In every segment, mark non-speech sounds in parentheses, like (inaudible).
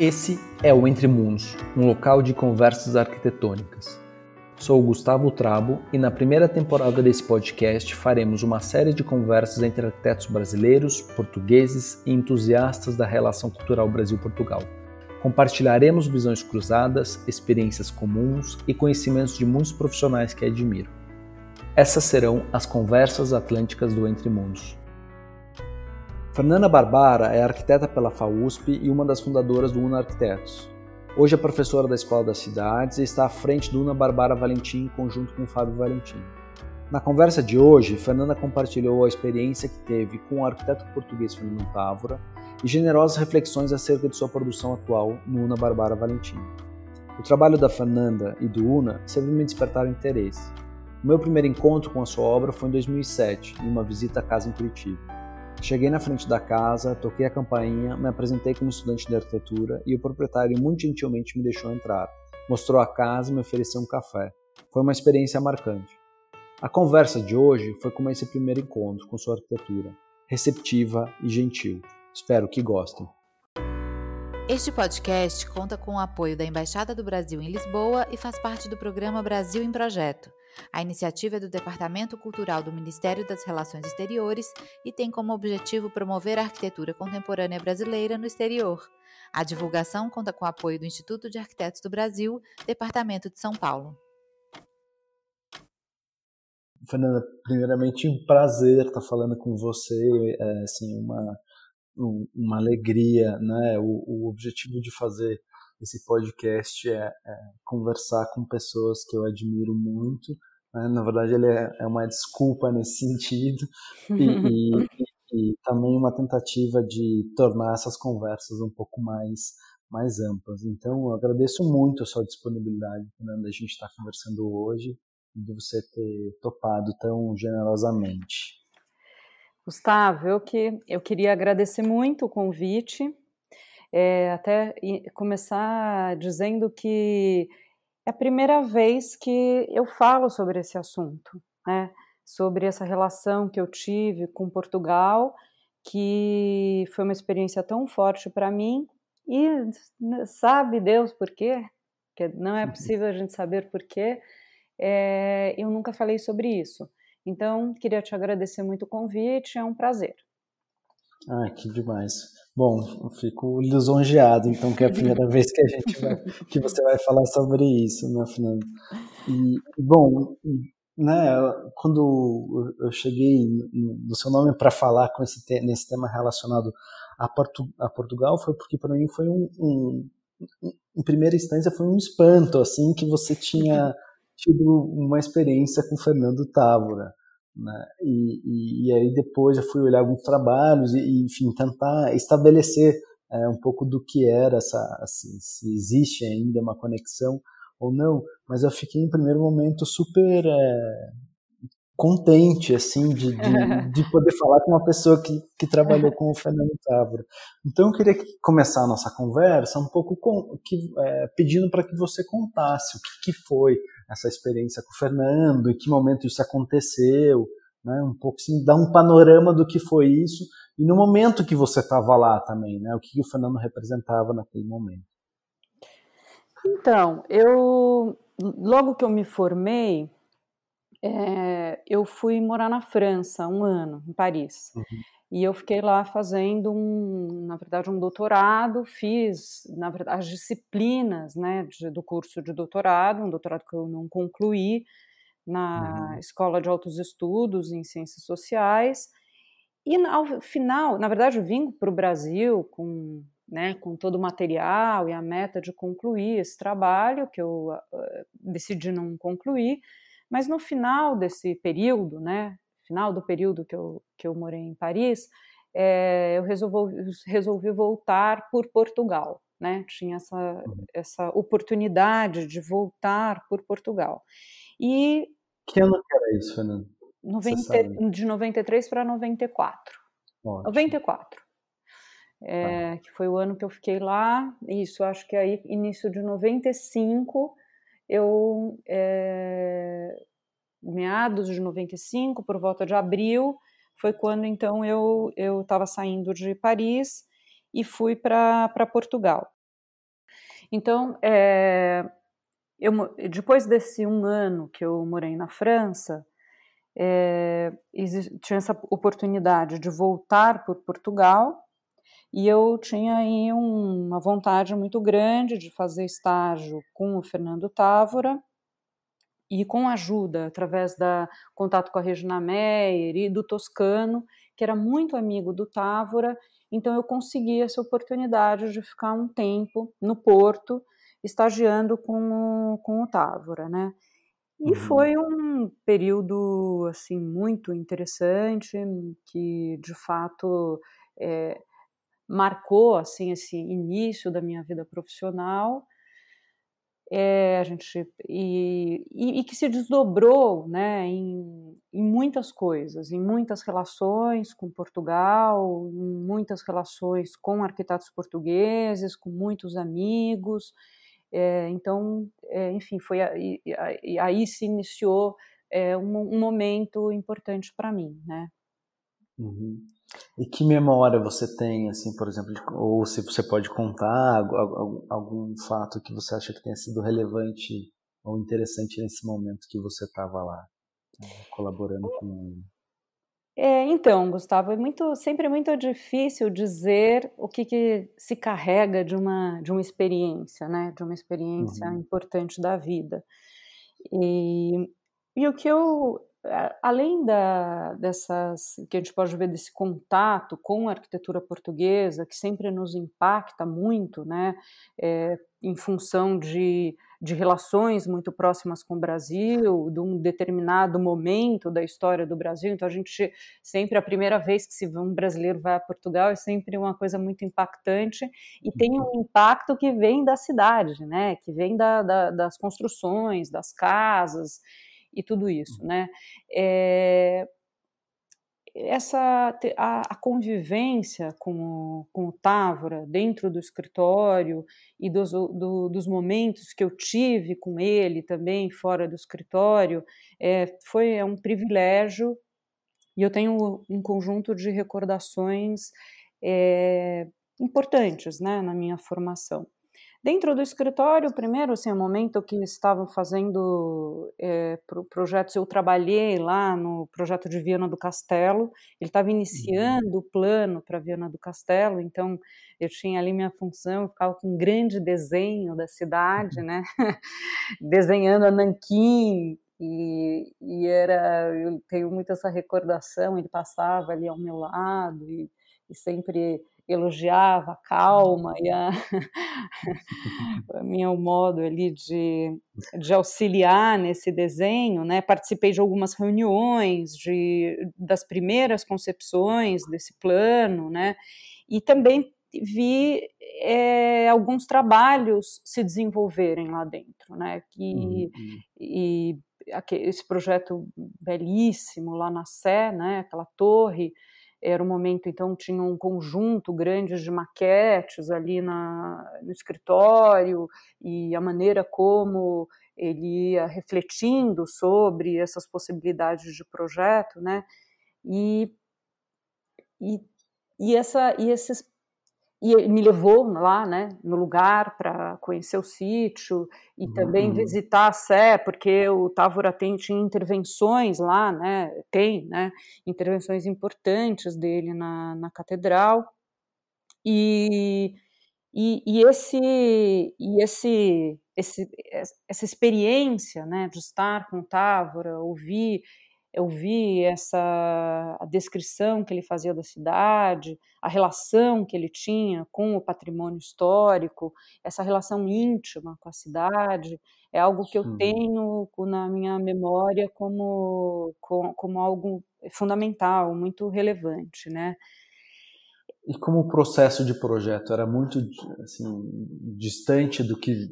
Esse é o Entre Mundos, um local de conversas arquitetônicas. Sou o Gustavo Trabo e na primeira temporada desse podcast faremos uma série de conversas entre arquitetos brasileiros, portugueses e entusiastas da relação cultural Brasil-Portugal. Compartilharemos visões cruzadas, experiências comuns e conhecimentos de muitos profissionais que admiro. Essas serão as conversas atlânticas do Entre Mundos. Fernanda Barbara é arquiteta pela FAUSP e uma das fundadoras do UNA Arquitetos. Hoje é professora da Escola das Cidades e está à frente do UNA Barbara Valentim em conjunto com Fábio Valentim. Na conversa de hoje, Fernanda compartilhou a experiência que teve com o arquiteto português Fernando Távora e generosas reflexões acerca de sua produção atual no UNA Barbara Valentim. O trabalho da Fernanda e do UNA sempre me despertaram interesse. O meu primeiro encontro com a sua obra foi em 2007, em uma visita à casa em Curitiba. Cheguei na frente da casa, toquei a campainha, me apresentei como estudante de arquitetura e o proprietário muito gentilmente me deixou entrar. Mostrou a casa e me ofereceu um café. Foi uma experiência marcante. A conversa de hoje foi como esse primeiro encontro com sua arquitetura, receptiva e gentil. Espero que gostem. Este podcast conta com o apoio da Embaixada do Brasil em Lisboa e faz parte do programa Brasil em Projeto a iniciativa é do Departamento Cultural do Ministério das Relações Exteriores e tem como objetivo promover a arquitetura contemporânea brasileira no exterior. A divulgação conta com o apoio do Instituto de Arquitetos do Brasil, Departamento de São Paulo. Fernanda, primeiramente um prazer estar falando com você, é, assim, uma, uma alegria, né? O, o objetivo de fazer esse podcast é, é, conversar com pessoas que eu admiro muito. Né? Na verdade, ele é, é, uma desculpa nesse (laughs) sentido e, e, e, também uma tentativa de tornar essas conversas um pouco mais mais amplas. Então, eu agradeço muito a sua disponibilidade, Fernanda, a gente está conversando hoje e de você ter topado tão generosamente. Gustavo, eu que eu queria agradecer muito o convite é, até começar dizendo que é a primeira vez que eu falo sobre esse assunto, né? sobre essa relação que eu tive com Portugal, que foi uma experiência tão forte para mim, e sabe Deus por quê? Que não é uhum. possível a gente saber por quê, é, eu nunca falei sobre isso. Então, queria te agradecer muito o convite, é um prazer. Ah, que demais. Bom, eu fico lisonjeado, então, que é a primeira (laughs) vez que a gente vai, que você vai falar sobre isso, né, Fernando? E, bom, né, quando eu cheguei no seu nome para falar com esse nesse tema relacionado a, Portu, a Portugal, foi porque para mim foi um, um, em primeira instância foi um espanto, assim, que você tinha tido uma experiência com Fernando Távora. Né? E, e, e, aí depois eu fui olhar alguns trabalhos e, enfim, tentar estabelecer é, um pouco do que era essa, se, se, existe ainda uma conexão ou não, mas eu fiquei em primeiro momento super é, contente assim de, de, (laughs) de, poder falar com uma pessoa que, que trabalhou com o Fernando Távora. Então eu queria começar a nossa conversa um pouco com, que, é, pedindo para que você contasse o que, que foi essa experiência com o Fernando, em que momento isso aconteceu, né? um pouco assim, dar um panorama do que foi isso e no momento que você estava lá também, né? o que, que o Fernando representava naquele momento. Então, eu logo que eu me formei, é, eu fui morar na França um ano, em Paris. Uhum. E eu fiquei lá fazendo um, na verdade, um doutorado, fiz, na verdade, as disciplinas, né, de, do curso de doutorado, um doutorado que eu não concluí na uhum. Escola de Altos Estudos em Ciências Sociais. E ao final, na verdade, eu vim para o Brasil com, né, com todo o material e a meta de concluir esse trabalho, que eu uh, decidi não concluir, mas no final desse período, né, final do período que eu, que eu morei em Paris, é, eu resolvi, resolvi voltar por Portugal, né? Tinha essa, uhum. essa oportunidade de voltar por Portugal. E... Que ano que era isso, Fernando? 90, de 93 para 94. Ótimo. 94. É, que foi o ano que eu fiquei lá. Isso, acho que aí, início de 95, eu é, meados de 95, por volta de abril, foi quando então eu eu estava saindo de Paris e fui para Portugal. Então, é, eu, depois desse um ano que eu morei na França, é, tinha essa oportunidade de voltar por Portugal e eu tinha aí um, uma vontade muito grande de fazer estágio com o Fernando Távora e com ajuda através da contato com a Regina Meyer e do Toscano, que era muito amigo do Távora, então eu consegui essa oportunidade de ficar um tempo no Porto estagiando com, com o Távora, né? E uhum. foi um período assim muito interessante que de fato é, marcou assim esse início da minha vida profissional. É, a gente e, e, e, que se desdobrou né, em, em muitas coisas, em muitas relações com Portugal, em muitas relações com arquitetos portugueses, com muitos amigos, é, então, é, enfim, foi aí, aí se iniciou é, um, um, momento importante para mim, né? Uhum. E que memória você tem, assim, por exemplo, de, ou se você pode contar algum, algum fato que você acha que tenha sido relevante ou interessante nesse momento que você estava lá, né, colaborando com ele? É, então, Gustavo, é muito, sempre muito difícil dizer o que, que, se carrega de uma, de uma experiência, né? De uma experiência uhum. importante da vida. E, e o que eu, além da, dessas, que a gente pode ver desse contato com a arquitetura portuguesa, que sempre nos impacta muito, né? É, em função de de relações muito próximas com o Brasil, de um determinado momento da história do Brasil. Então, a gente sempre, a primeira vez que se um brasileiro vai a Portugal, é sempre uma coisa muito impactante e tem um impacto que vem da cidade, né? Que vem da, da, das construções, das casas e tudo isso, né? É, essa a, a, convivência com, com o Távora dentro do escritório e dos, do, dos momentos que eu tive com ele também fora do escritório é, foi é um privilégio e eu tenho um conjunto de recordações é, importantes né, na minha formação. Dentro do escritório, primeiro, assim, o momento que estavam fazendo é, pro projetos, eu trabalhei lá no projeto de Viana do Castelo, ele estava uhum. iniciando o plano para Viana do Castelo, então eu tinha ali minha função, eu ficava com um grande desenho da cidade, uhum. né, (laughs) desenhando a Nanquim, e, e, era, eu tenho muito essa recordação, ele passava ali ao meu lado, e, e sempre elogiava a calma e a, a (laughs) minha modo ali de, de auxiliar nesse desenho, né? Participei de algumas reuniões de, das primeiras concepções desse plano, né? E também vi é, alguns trabalhos se desenvolverem lá dentro, né? Que, uhum. E esse projeto belíssimo lá na Sé, né? Aquela torre era um momento, então, tinha um conjunto grande de maquetes ali na, no escritório e a maneira como ele ia refletindo sobre essas possibilidades de projeto, né? E, e, e, essa, e esses e me levou lá, né, no lugar para conhecer o sítio e uhum. também visitar a Sé, porque o Távora tem tinha intervenções lá, né, tem, né, intervenções importantes dele na, na catedral e, e, e esse e esse, esse essa experiência, né, de estar com o Távora, ouvir eu vi essa a descrição que ele fazia da cidade, a relação que ele tinha com o patrimônio histórico, essa relação íntima com a cidade, é algo que eu tenho na minha memória como, como, como algo fundamental, muito relevante, né? E como o processo de projeto era muito assim, distante do que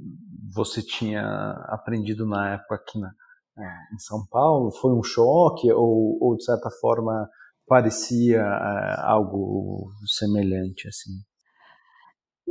você tinha aprendido na época aqui na, é, em São Paulo? Foi um choque ou, ou de certa forma parecia é, algo semelhante assim?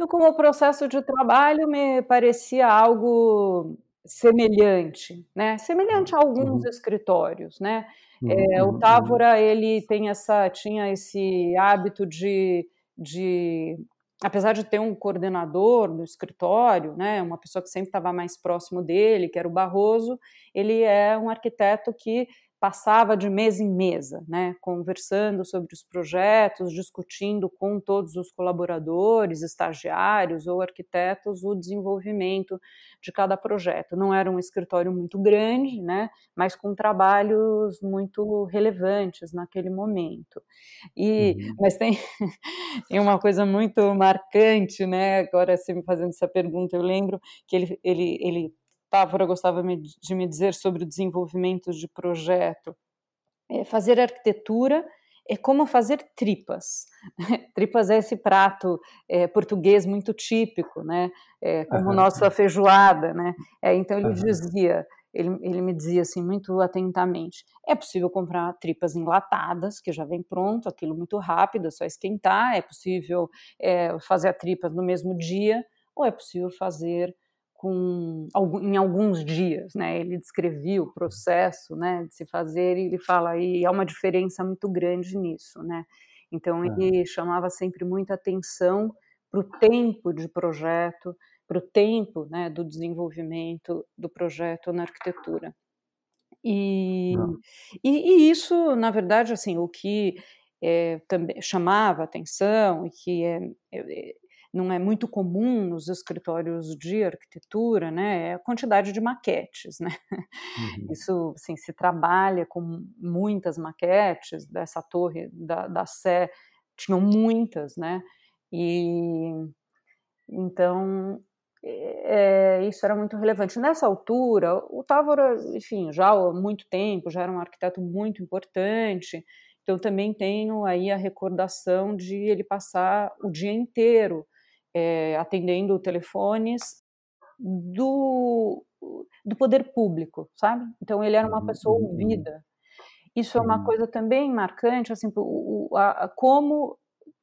Como processo de trabalho me parecia algo semelhante, né? Semelhante a alguns uhum. escritórios, né? Uhum. É, o uhum, Távora uhum. ele tem essa tinha esse hábito de, de apesar de ter um coordenador no escritório, né, uma pessoa que sempre estava mais próximo dele, que era o Barroso, ele é um arquiteto que passava de mesa em mesa, né, conversando sobre os projetos, discutindo com todos os colaboradores, estagiários ou arquitetos o desenvolvimento de cada projeto. Não era um escritório muito grande, né, mas com trabalhos muito relevantes naquele momento. E, uhum. Mas tem, (laughs) tem uma coisa muito marcante, né, agora você me fazendo essa pergunta, eu lembro que ele, ele, ele Távora gostava de me dizer sobre o desenvolvimento de projeto. É fazer arquitetura é como fazer tripas. (laughs) tripas é esse prato é, português muito típico, né? É, como uhum. nossa feijoada, né? É, então ele uhum. dizia, ele, ele me dizia assim muito atentamente: é possível comprar tripas enlatadas, que já vem pronto, aquilo muito rápido, é só esquentar. É possível é, fazer a tripas no mesmo dia, ou é possível fazer com em alguns dias, né? Ele descrevia o processo, né, de se fazer e ele fala e há uma diferença muito grande nisso, né? Então ele chamava sempre muita atenção para o tempo de projeto, para o tempo, né, do desenvolvimento do projeto na arquitetura. E, e, e, isso, na verdade, assim, o que é, também chamava atenção e que é, é não é muito comum nos escritórios de arquitetura, né, é a quantidade de maquetes, né? Uhum. Isso, assim, se trabalha com muitas maquetes dessa torre da, da Sé, tinham muitas, né? E então é, isso era muito relevante. Nessa altura, o Távora, enfim, já há muito tempo, já era um arquiteto muito importante, então também tenho aí a recordação de ele passar o dia inteiro é, atendendo telefones do, do poder público, sabe? Então ele era uma pessoa uhum. ouvida. Isso é uma coisa também marcante, assim, o, a, a, como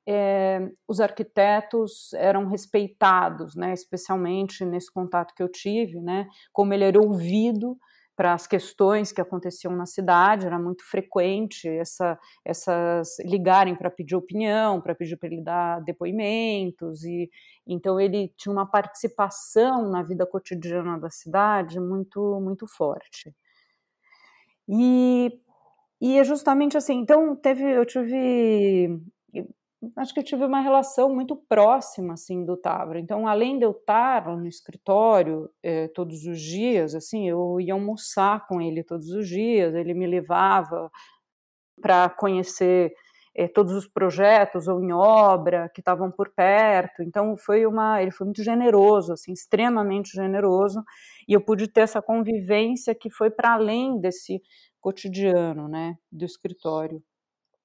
é, os arquitetos eram respeitados, né? Especialmente nesse contato que eu tive, né? Como ele era ouvido para as questões que aconteciam na cidade, era muito frequente essa, essas ligarem para pedir opinião, para pedir para ele dar depoimentos, e então ele tinha uma participação na vida cotidiana da cidade muito, muito forte. E, e é justamente assim, então teve, eu tive acho que eu tive uma relação muito próxima assim do Távora. Então, além de eu estar no escritório eh, todos os dias, assim, eu ia almoçar com ele todos os dias. Ele me levava para conhecer eh, todos os projetos ou em obra que estavam por perto. Então, foi uma, ele foi muito generoso, assim, extremamente generoso. E eu pude ter essa convivência que foi para além desse cotidiano, né, do escritório.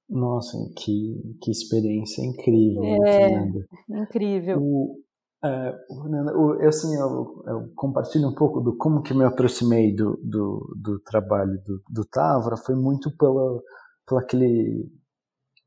Nossa, que, que experiência incrível, é, Fernanda. Incrível. O, é, o, eu, assim, eu, eu, compartilho um pouco do como que me aproximei do, do, do trabalho do, do Távora, foi muito pela, pela aquele,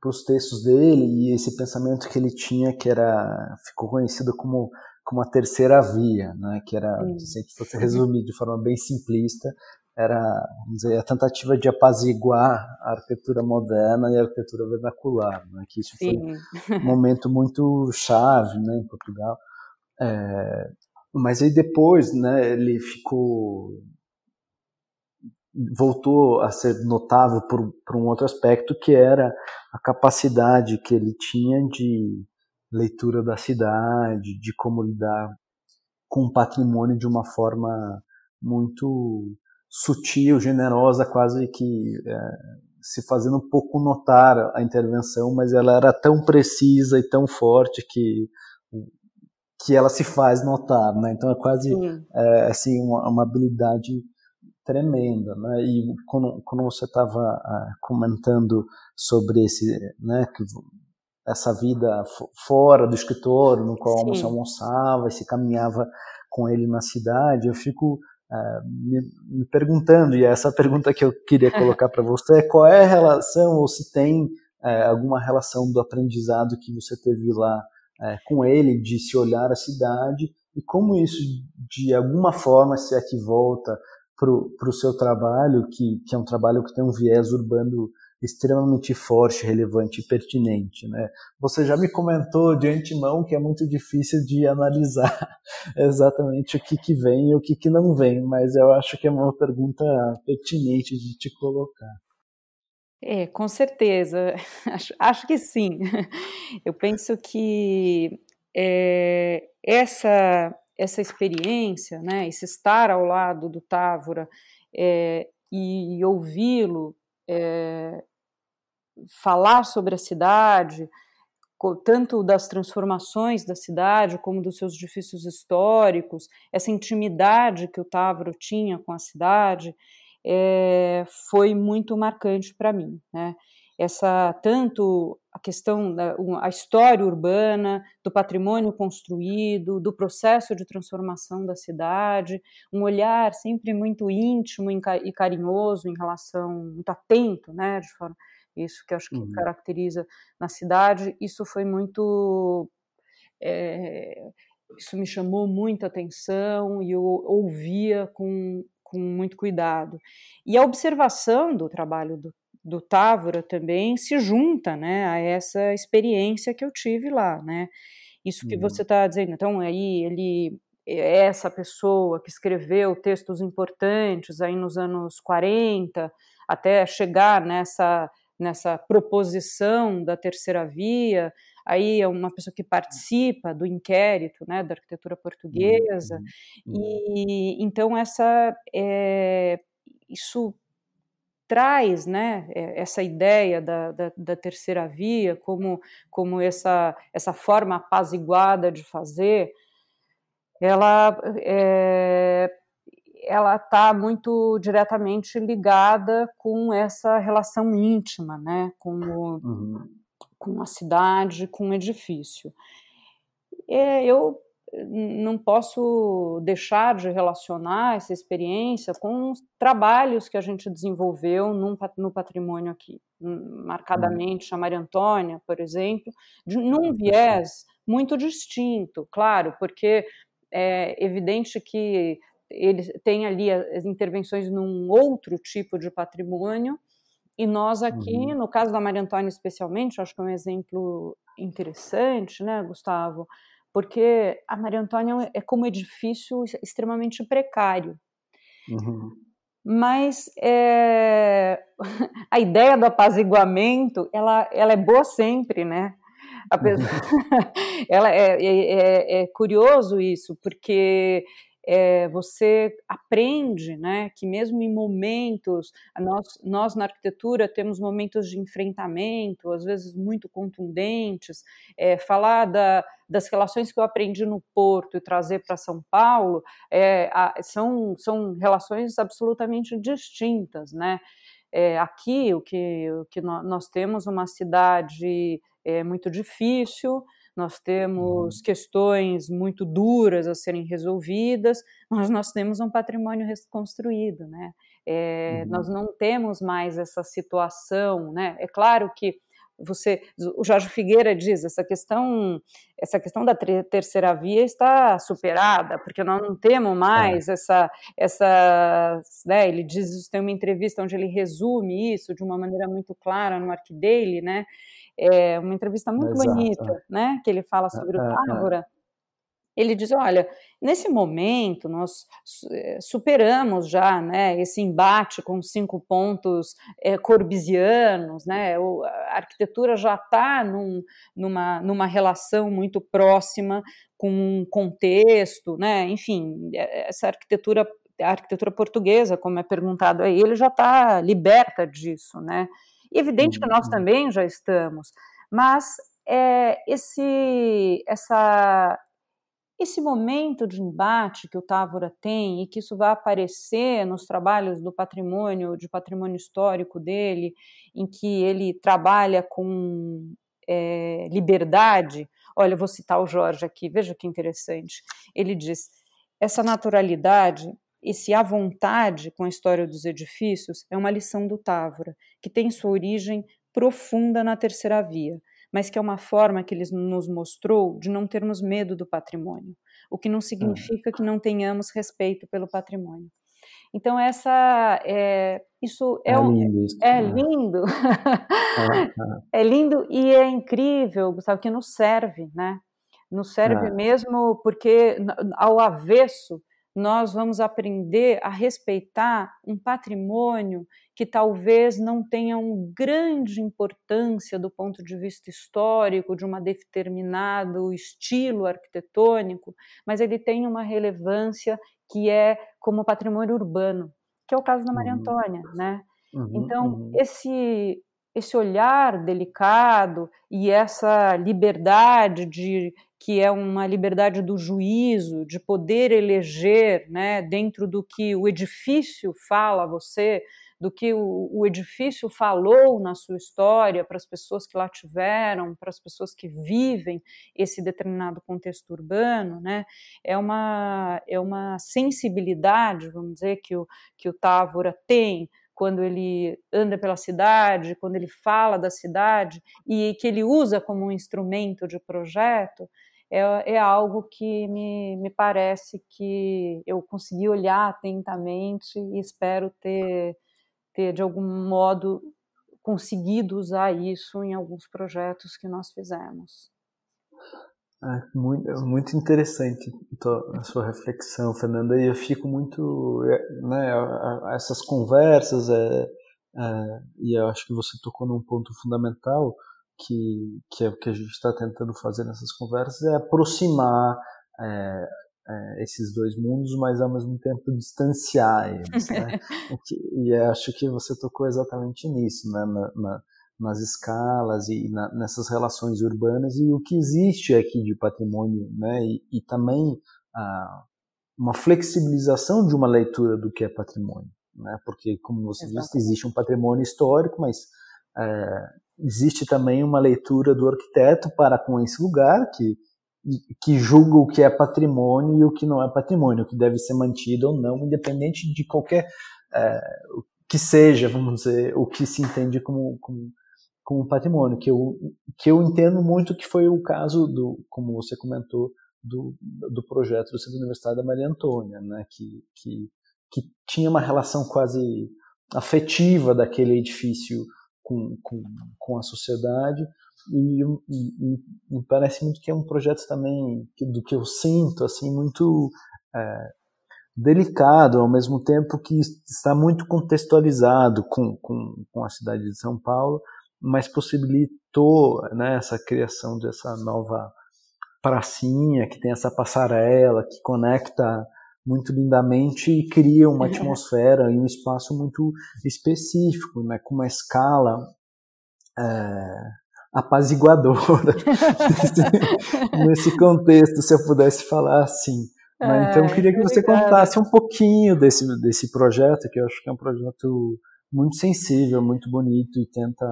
pelos textos dele e esse pensamento que ele tinha que era, ficou conhecido como como a terceira via, né, que era, se a gente fosse resumir de forma bem simplista, era vamos dizer, a tentativa de apaziguar a arquitetura moderna e a arquitetura vernacular, né? que isso Sim. foi um momento muito chave né, em Portugal. É, mas aí depois né, ele ficou voltou a ser notável por, por um outro aspecto que era a capacidade que ele tinha de leitura da cidade, de como lidar com o patrimônio de uma forma muito sutil, generosa, quase que é, se fazendo um pouco notar a intervenção, mas ela era tão precisa e tão forte que que ela se faz notar, né? Então é quase é, assim uma, uma, habilidade tremenda, né? E quando, quando você estava uh, comentando sobre esse, né? Que, essa vida fora do escritório, no qual Sim. você almoçava e se caminhava com ele na cidade, eu fico me, me, perguntando, e essa pergunta que eu queria colocar para você é qual é a relação, ou se tem uh, alguma relação do aprendizado que você teve lá uh, com ele, de se olhar a cidade, e como isso, de alguma forma, se é que volta para o seu trabalho, que, que é um trabalho que tem um viés urbano extremamente forte, relevante e pertinente. Né? Você já me comentou de antemão que é muito difícil de analisar (laughs) exatamente o que, que vem e o que, que não vem, mas eu acho que é uma pergunta pertinente de te colocar. É, com certeza, (laughs) acho, acho que sim. (laughs) Eu penso que é, essa, essa experiência, né, esse estar ao lado do Távora é, e ouvi-lo é, falar sobre a cidade, tanto das transformações da cidade como dos seus edifícios históricos, essa intimidade que o Távoro tinha com a cidade, é, foi muito marcante para mim, né? Essa tanto a questão da a história urbana, do patrimônio construído, do processo de transformação da cidade, um olhar sempre muito íntimo e carinhoso em relação, muito atento, né, de forma isso que acho que uhum. caracteriza na cidade, isso foi muito é, isso me chamou muita atenção e eu ouvia com, com muito cuidado. E a observação do trabalho do, do Távora também se junta né, a essa experiência que eu tive lá. Né? Isso que uhum. você está dizendo. Então, aí ele essa pessoa que escreveu textos importantes aí nos anos 40, até chegar nessa nessa proposição da terceira via, aí é uma pessoa que participa do inquérito, né, da arquitetura portuguesa, uhum. e então essa é, isso traz, né, eh, essa ideia da, da, da, terceira via como como essa essa forma apaziguada de fazer, ela é, ela está muito diretamente ligada com essa relação íntima, né, com, o, uhum. com a cidade, com o edifício. É, eu não posso deixar de relacionar essa experiência com os trabalhos que a gente desenvolveu num, no patrimônio aqui, marcadamente a Maria Antônia, por exemplo, de, num viés muito distinto, claro, porque é evidente que ele tem ali as intervenções num outro tipo de patrimônio, e nós aqui, uhum. no caso da Maria Antônia especialmente, acho que é um exemplo interessante, né, Gustavo? Porque a Maria Antônia é como edifício extremamente precário. Uhum. Mas é, (laughs) a ideia do apaziguamento, ela, ela é boa sempre, né? Pessoa, uhum. (laughs) ela é, é, é, é curioso isso, porque é, você aprende né, que mesmo em momentos, nós, nós na arquitetura temos momentos de enfrentamento, às vezes muito contundentes, é, falar da, das relações que eu aprendi no Porto e trazer para São Paulo é, a, são, são relações absolutamente distintas, né? É, aqui o que, o que nós temos uma cidade é, muito difícil, nós temos uhum. questões muito duras a serem resolvidas, mas nós temos um patrimônio reconstruído, né? É, uhum. Nós não temos mais essa situação, né? É claro que você, o Jorge Figueira diz essa questão, essa questão da terceira via está superada, porque nós não temos mais é. essa, essa, né, ele diz, tem uma entrevista onde ele resume isso de uma maneira muito clara no arquivo dele, né, é uma entrevista muito Exato. bonita, né? Que ele fala sobre o Távora. Ele diz: olha, nesse momento nós eh, superamos já né, esse embate com cinco pontos é, corbisianos, né, a arquitetura já está num, numa, numa relação muito próxima com um contexto, né, enfim, eh, essa arquitetura, a arquitetura portuguesa, como é perguntado aí, ele já está liberta disso, né, evidente que nós uhum. também já estamos, mas é, esse, essa, esse momento de embate que o Távora tem e que isso vai aparecer nos trabalhos do patrimônio, de patrimônio histórico dele, em que ele trabalha com é, liberdade. Olha, vou citar o Jorge aqui, veja que interessante. Ele diz: essa naturalidade esse à vontade com a história dos edifícios é uma lição do Távora, que tem sua origem profunda na terceira via, mas que é uma forma que ele nos mostrou de não termos medo do patrimônio, o que não significa que não tenhamos respeito pelo patrimônio. Então essa é, isso é, é lindo. Isso, é né? lindo. É, (laughs) é. lindo e é incrível, Gustavo, que nos serve, né? Nos serve é. mesmo porque, ao avesso, nós vamos aprender a respeitar um patrimônio que talvez não tenha uma grande importância do ponto de vista histórico, de um determinado estilo arquitetônico, mas ele tem uma relevância que é como patrimônio urbano, que é o caso da Maria uhum. Antônia, né? Uhum, então, uhum. esse esse olhar delicado e essa liberdade de que é uma liberdade do juízo, de poder eleger, né, dentro do que o edifício fala a você, do que o, o edifício falou na sua história para as pessoas que lá tiveram, para as pessoas que vivem esse determinado contexto urbano, né, é uma é uma sensibilidade, vamos dizer, que o que o Távora tem quando ele anda pela cidade, quando ele fala da cidade e que ele usa como um instrumento de projeto, é, é algo que me, me parece que eu consegui olhar atentamente e espero ter, ter, de algum modo, conseguido usar isso em alguns projetos que nós fizemos. Ah, muito, muito interessante a sua reflexão, Fernanda, e eu fico muito, é, né, essas conversas, é, é, e eu acho que você tocou num ponto fundamental, que, que é o que a gente está tentando fazer nessas conversas, é aproximar é, esses dois mundos, mas ao mesmo tempo distanciar eles. Né? (laughs) e acho que você tocou exatamente nisso, né? na, na, nas escalas e na, nessas relações urbanas e o que existe aqui de patrimônio, né? e, e também a, uma flexibilização de uma leitura do que é patrimônio. Né? Porque, como você Exato. disse, existe um patrimônio histórico, mas é, existe também uma leitura do arquiteto para com esse lugar que que julga o que é patrimônio e o que não é patrimônio, o que deve ser mantido ou não, independente de qualquer é, que seja, vamos dizer, o que se entende como, como, como patrimônio, que eu, que eu entendo muito que foi o caso do, como você comentou, do, do projeto do Centro Universitário da Maria Antônia, né, que, que, que tinha uma relação quase afetiva daquele edifício com, com, com a sociedade. E, e, e, parece muito que é um projeto também que, do que eu sinto assim muito é, delicado ao mesmo tempo que está muito contextualizado com, com, com a cidade de São Paulo mas possibilitou né, essa criação dessa nova pracinha que tem essa passarela que conecta muito lindamente e cria uma atmosfera e um espaço muito específico, né, com uma escala é, apaziguadora (laughs) nesse, contexto, se eu pudesse falar assim. Né? Então, eu queria que você contasse um pouquinho desse, desse projeto, que eu acho que é um projeto muito sensível, muito bonito e tenta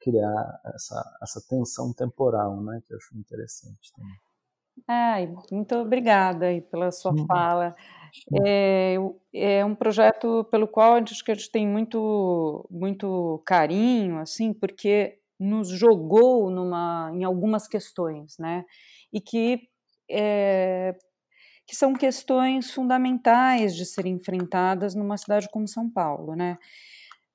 criar essa, essa tensão temporal, né, que eu acho interessante também. Ai, muito obrigada aí pela sua hum. fala. É, é, um projeto pelo qual acho que a gente tem muito, muito carinho, assim, porque nos jogou numa, em algumas questões, né? E que, é, que são questões fundamentais de serem enfrentadas numa cidade como São Paulo, né?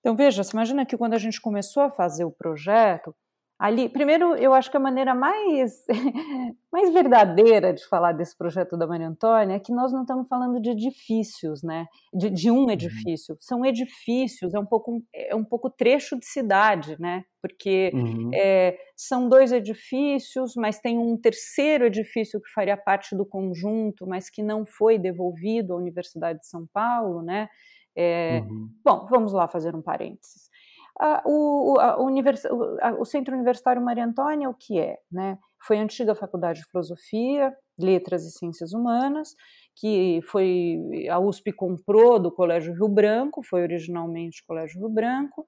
Então, veja, você imagina que quando a gente começou a fazer o projeto, Ali, primeiro, eu acho que a maneira mais, (laughs) mais verdadeira de falar desse projeto da Maria Antônia é que nós não estamos falando de edifícios, né? De, de um uhum. edifício. São edifícios, é um pouco, é um pouco trecho de cidade, né? Porque uhum. é, são dois edifícios, mas tem um terceiro edifício que faria parte do conjunto, mas que não foi devolvido à Universidade de São Paulo, né? É, uhum. Bom, vamos lá fazer um parênteses o, a, univers, o, Centro Universitário Maria Antônia, o que é? Né? Foi a antiga Faculdade de Filosofia, Letras e Ciências Humanas, que foi a USP comprou do Colégio Rio Branco, foi originalmente o Colégio Rio Branco,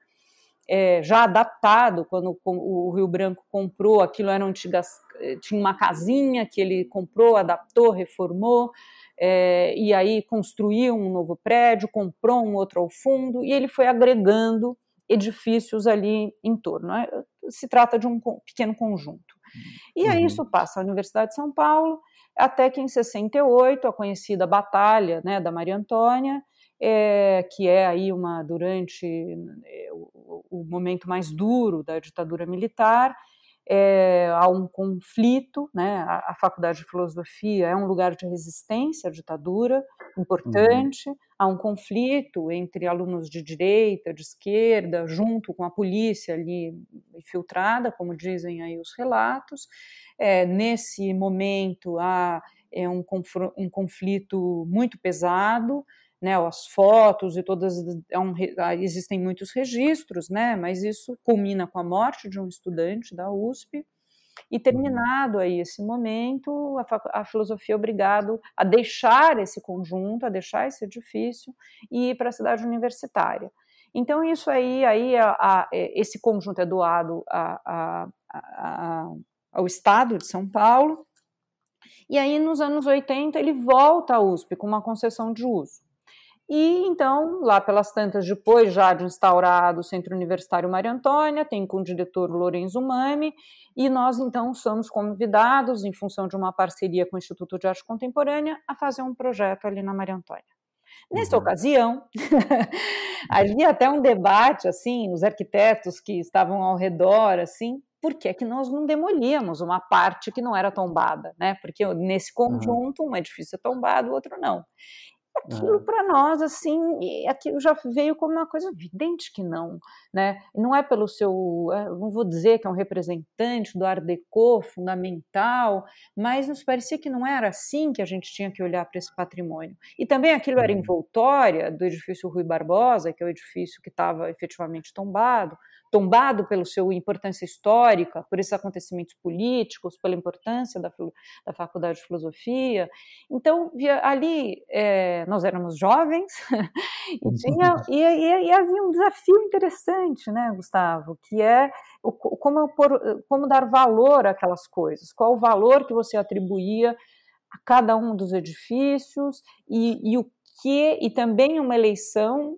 é, já adaptado, quando o Rio Branco comprou, aquilo era antigas, eh, tinha uma casinha que ele comprou, adaptou, reformou, é, e aí construiu um novo prédio, comprou um outro ao fundo, e ele foi agregando edifícios ali em torno. Né? Se trata de um pequeno conjunto. E aí uhum. isso passa à Universidade de São Paulo, até que em 68, a conhecida Batalha né, da Maria Antônia, é, que é aí uma durante é, o, o, momento mais duro da ditadura militar. É, há um conflito, né? A, a, faculdade de filosofia é um lugar de resistência à ditadura importante. Uhum. Há um conflito entre alunos de direita, de esquerda, junto com a polícia ali infiltrada, como dizem aí os relatos. É, nesse momento há é um, um conflito muito pesado né, as fotos e todas, é um, ah, existem muitos registros, né, mas isso culmina com a morte de um estudante da USP, e terminado aí esse momento, a, a, filosofia é obrigado a deixar esse conjunto, a deixar esse edifício e ir para a cidade universitária. Então isso aí, aí a, a, é, esse conjunto é doado ao Estado de São Paulo, e aí nos anos 80 ele volta à USP com uma concessão de uso. E então, lá pelas tantas, depois já de instaurado o Centro Universitário Maria Antônia, tem com o diretor Lorenzo Mami, e nós então somos convidados, em função de uma parceria com o Instituto de Arte Contemporânea, a fazer um projeto ali na Maria Antônia. Nessa uhum. ocasião, (laughs) havia até um debate, assim, os arquitetos que estavam ao redor, assim, por que, é que nós não demolíamos uma parte que não era tombada, né? Porque nesse conjunto, um edifício é tombado, o outro não aquilo para nós assim aquilo já veio como uma coisa evidente que não né? Não é pelo seu é, não vou dizer que é um representante do Art Deco fundamental mas nos parecia que não era assim que a gente tinha que olhar para esse patrimônio. E também aquilo era envoltória do edifício Rui Barbosa que é o edifício que estava efetivamente tombado tombado pela sua importância histórica, por esses acontecimentos políticos, pela importância da, da Faculdade de Filosofia. Então, ali é, nós éramos jovens (laughs) e, tinha, (laughs) e, e, e, havia um desafio interessante, né, Gustavo, que é o, como, por, como dar valor àquelas coisas, qual o valor que você atribuía a cada um dos edifícios e, e o que, e também uma eleição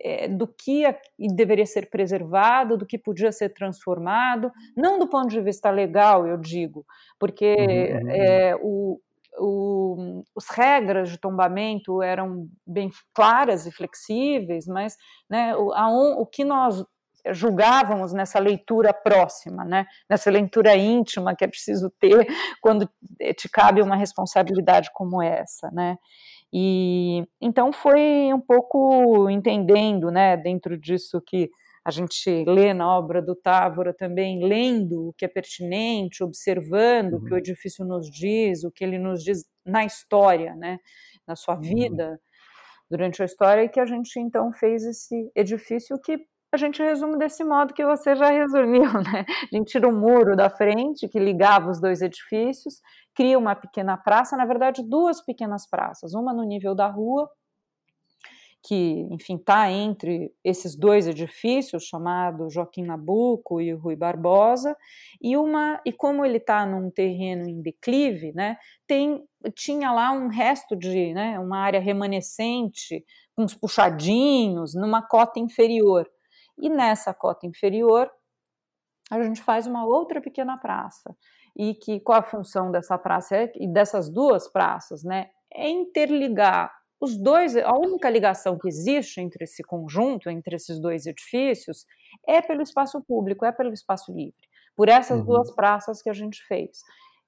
é, do que deveria ser preservado, do que podia ser transformado, não do ponto de vista legal, eu digo, porque uhum. é, o, o, as regras de tombamento eram bem claras e flexíveis, mas né, o, a, o que nós julgávamos nessa leitura próxima, né? nessa leitura íntima que é preciso ter (laughs) quando te cabe uma responsabilidade como essa. Né? E então foi um pouco entendendo, né, dentro disso que a gente lê na obra do Távora também, lendo o que é pertinente, observando uhum. o que o uhum. edifício nos diz, o que ele nos diz na história, né, na sua uhum. vida, uhum. durante a história, e que a gente então fez esse edifício que a gente resume desse modo que você já (laughs) resumiu, né? A gente tira o um muro da frente que ligava os dois edifícios, cria uma pequena praça, na verdade, duas pequenas praças, uma no nível da rua, que, enfim, está entre esses dois edifícios, chamado Joaquim Nabuco e Rui Barbosa, e uma e como ele está num terreno em declive, né, tem tinha lá um resto de, né, uma área remanescente, com uns puxadinhos, numa cota inferior. E nessa cota inferior, a gente faz uma outra pequena praça. E que qual a função dessa praça é, e dessas duas praças, né? É interligar os dois, a única ligação que existe entre esse conjunto, entre esses dois edifícios, é pelo espaço público, é pelo espaço livre, por essas uhum. duas praças que a gente fez.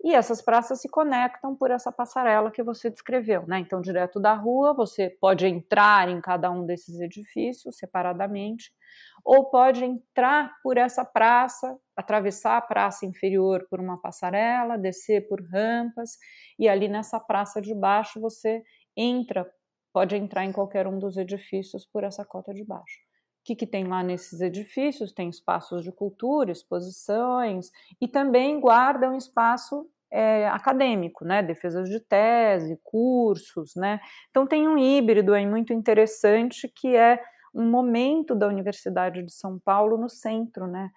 E essas praças se conectam por essa passarela que você descreveu, né? Então, direto da rua, você pode entrar em cada um desses edifícios separadamente, ou pode entrar por essa praça, atravessar a praça inferior por uma passarela, descer por rampas, e ali nessa praça de baixo você entra, pode entrar em qualquer um dos edifícios por essa cota de baixo. O que, que tem lá nesses edifícios? Tem espaços de cultura, exposições e também guarda um espaço é, acadêmico, né? Defesas de tese, cursos, né? Então tem um híbrido aí muito interessante que é um momento da Universidade de São Paulo no centro, né?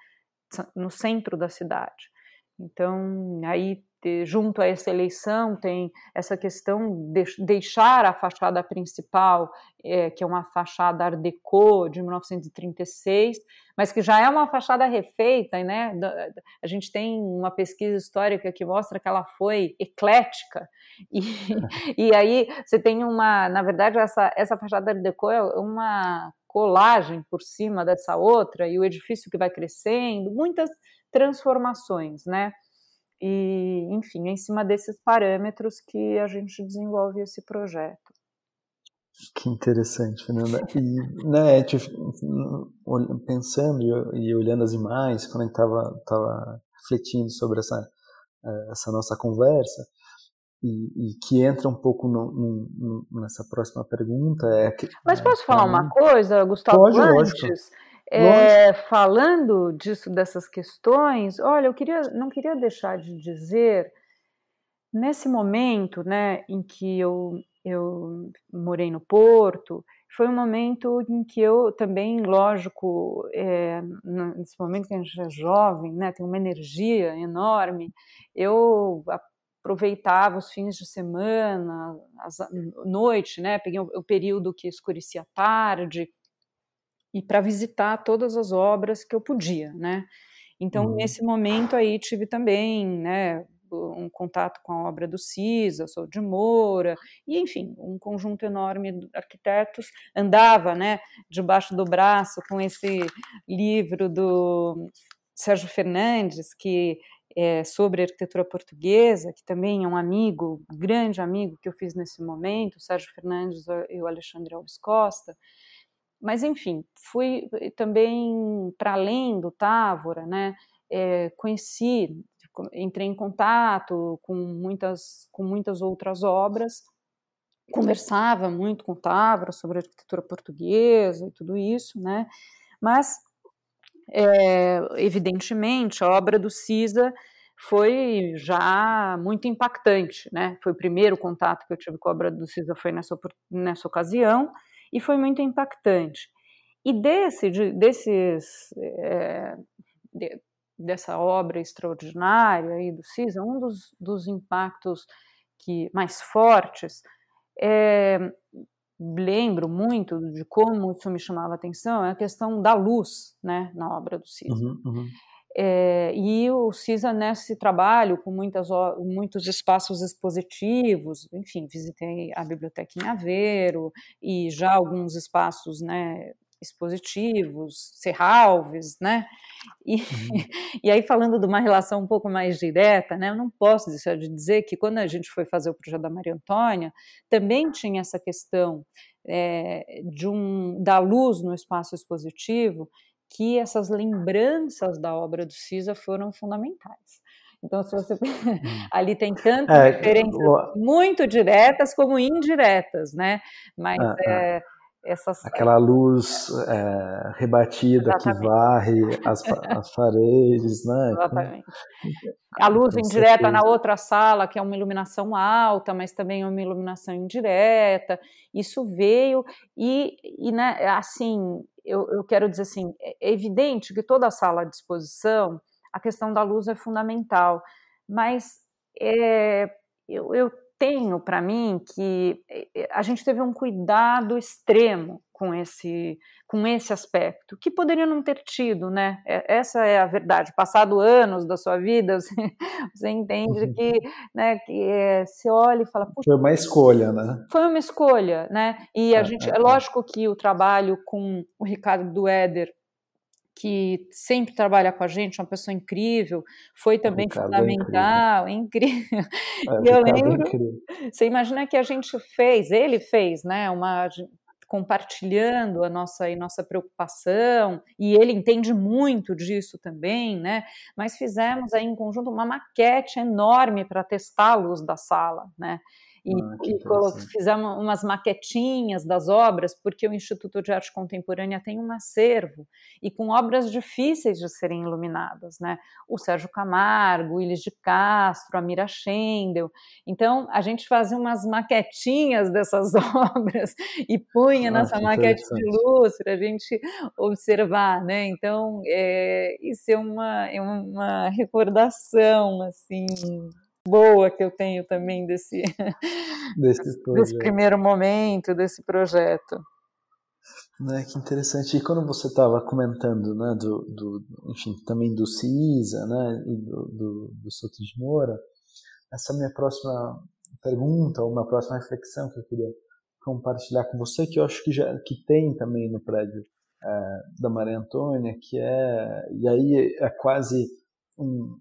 No centro da cidade. Então, aí junto a essa eleição tem essa questão de deixar a fachada principal, é, que é uma fachada Art Deco de 1936, mas que já é uma fachada refeita, né? A gente tem uma pesquisa histórica que mostra que ela foi eclética e, (laughs) e aí você tem uma, na verdade, essa essa fachada Art Deco é uma colagem por cima dessa outra e o edifício que vai crescendo, muitas transformações, né? E, enfim, é em cima desses parâmetros que a gente desenvolve esse projeto. Que interessante, Fernanda. E, né, pensando e olhando as imagens, quando a gente estava tava refletindo sobre essa, eh, essa nossa conversa, e, e, que entra um pouco no, no, nessa próxima pergunta. É que, Mas posso é, falar uma coisa, Gustavo? Pode, antes? lógico. É, falando disso, dessas questões, olha, eu queria, não queria deixar de dizer, nesse momento né, em que eu, eu morei no Porto, foi um momento em que eu também, lógico, é, nesse momento que a gente é jovem, né, tem uma energia enorme, eu aproveitava os fins de semana, as, noite, né, peguei o, o período que escurecia tarde, e para visitar todas as obras que eu podia, né? Então, uhum. nesse momento aí tive também, né, um contato com a obra do Cisa, Sou de Moura, e enfim, um conjunto enorme de arquitetos. Andava, né, debaixo do braço com esse livro do Sérgio Fernandes, que é sobre arquitetura portuguesa, que também é um amigo, grande amigo que eu fiz nesse momento, o Sérgio Fernandes e o Alexandre Alves Costa. Mas, enfim, fui eh, também para além do Távora, né? É, conheci, entrei em contato com muitas, com muitas outras obras, conversava muito com o Távora sobre arquitetura portuguesa e tudo isso, né? Mas, é, evidentemente, a obra do Cisa foi já muito impactante, né? Foi o primeiro contato que eu tive com a obra do Cisa foi nessa, nessa ocasião, e foi muito impactante. E desse, de, desses, é, de, dessa obra extraordinária aí do CISA, um dos, dos impactos que mais fortes, é, lembro muito de como isso me chamava a atenção, é a questão da luz né, na obra do CISA. Uhum, uhum. É, e o CISA, nesse trabalho, com muitas, muitos espaços expositivos, enfim, visitei a biblioteca em Aveiro e já alguns espaços né, expositivos, Serralves, né? E, uhum. (laughs) e aí, falando de uma relação um pouco mais direta, né? Eu não posso deixar de dizer que quando a gente foi fazer o projeto da Maria Antônia, também tinha essa questão é, de um, da luz no espaço expositivo que essas lembranças da obra do Cisa foram fundamentais. Então, se você (laughs) hum. ali tem tantas é, referências o... muito diretas como indiretas, né? Mas ah, é, essas aquela luz é, rebatida Exatamente. que varre as, (laughs) as paredes, né? Exatamente. A luz indireta na outra sala, que é uma iluminação alta, mas também é uma iluminação indireta. Isso veio e, e né, assim, eu, eu quero dizer assim, é, é evidente que toda a sala de exposição, a questão da luz é fundamental, mas é, eu, eu tenho para mim que é, a gente teve um cuidado extremo com esse com esse aspecto que poderia não ter tido, né? Essa é a verdade. Passado anos da sua vida, (laughs) você, você entende uhum. que, né? Que é, você olha e fala, foi uma escolha, né? Foi uma escolha, né? E a é, gente, é, é, é lógico que o trabalho com o Ricardo Dueder que sempre trabalha com a gente, uma pessoa incrível, foi também fundamental, é incrível. (laughs) incrível. É, eu lembro, você imagina que a gente fez, ele fez, né, uma compartilhando a nossa e nossa preocupação, e ele entende muito disso também, né? Mas fizemos aí em conjunto uma maquete enorme para testar a luz da sala, né? E, ah, e fizemos umas maquetinhas das obras, porque o Instituto de Arte Contemporânea tem um acervo e com obras difíceis de serem iluminadas, né? O Sérgio Camargo, o Ilis de Castro, a Mira Schendel. Então, a gente fazia umas maquetinhas dessas (laughs) obras e punha ah, nessa maquete de luz para a gente observar, né? Então, é, isso é uma, é uma recordação, assim, boa que eu tenho também desse, (laughs) (laughs) desse, desse primeiro momento, desse projeto. Né, que interessante. E quando você estava comentando, né, do, do, enfim, também do CISA, né, e do, do, do Soto de Moura, essa minha próxima pergunta, ou uma próxima reflexão que eu queria compartilhar com você, que eu acho que já que tem também no prédio é, da Maria Antônia, que é, e aí é quase um,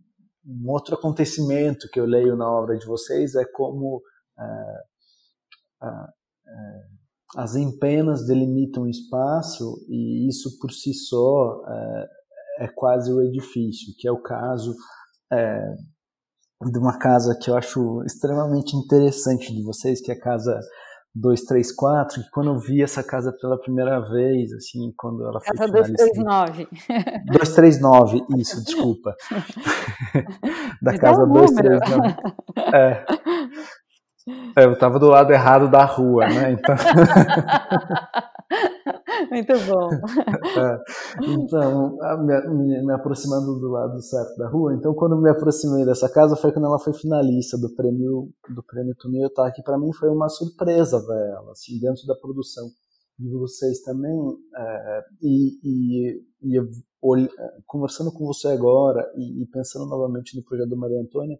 um outro acontecimento que eu leio na obra de vocês é como é, é, as empenas delimitam espaço e isso por si só é, é quase o edifício, que é o caso é, de uma casa que eu acho extremamente interessante de vocês, que é a casa 234, que quando eu vi essa casa pela primeira vez, assim, quando ela foi Casa 239. 239, isso, desculpa. (laughs) da casa 239. É. é. Eu estava do lado errado da rua, né? Então... (laughs) (laughs) Muito bom. (laughs) É, então, me, me, aproximando do lado certo da rua, então quando me aproximei dessa casa foi quando ela foi finalista do prêmio do prêmio Tumilta, que para mim foi uma surpresa ver ela, assim, dentro da produção de vocês também, é, e, e, e olh, conversando com você agora e, e, pensando novamente no projeto do Maria Antônia,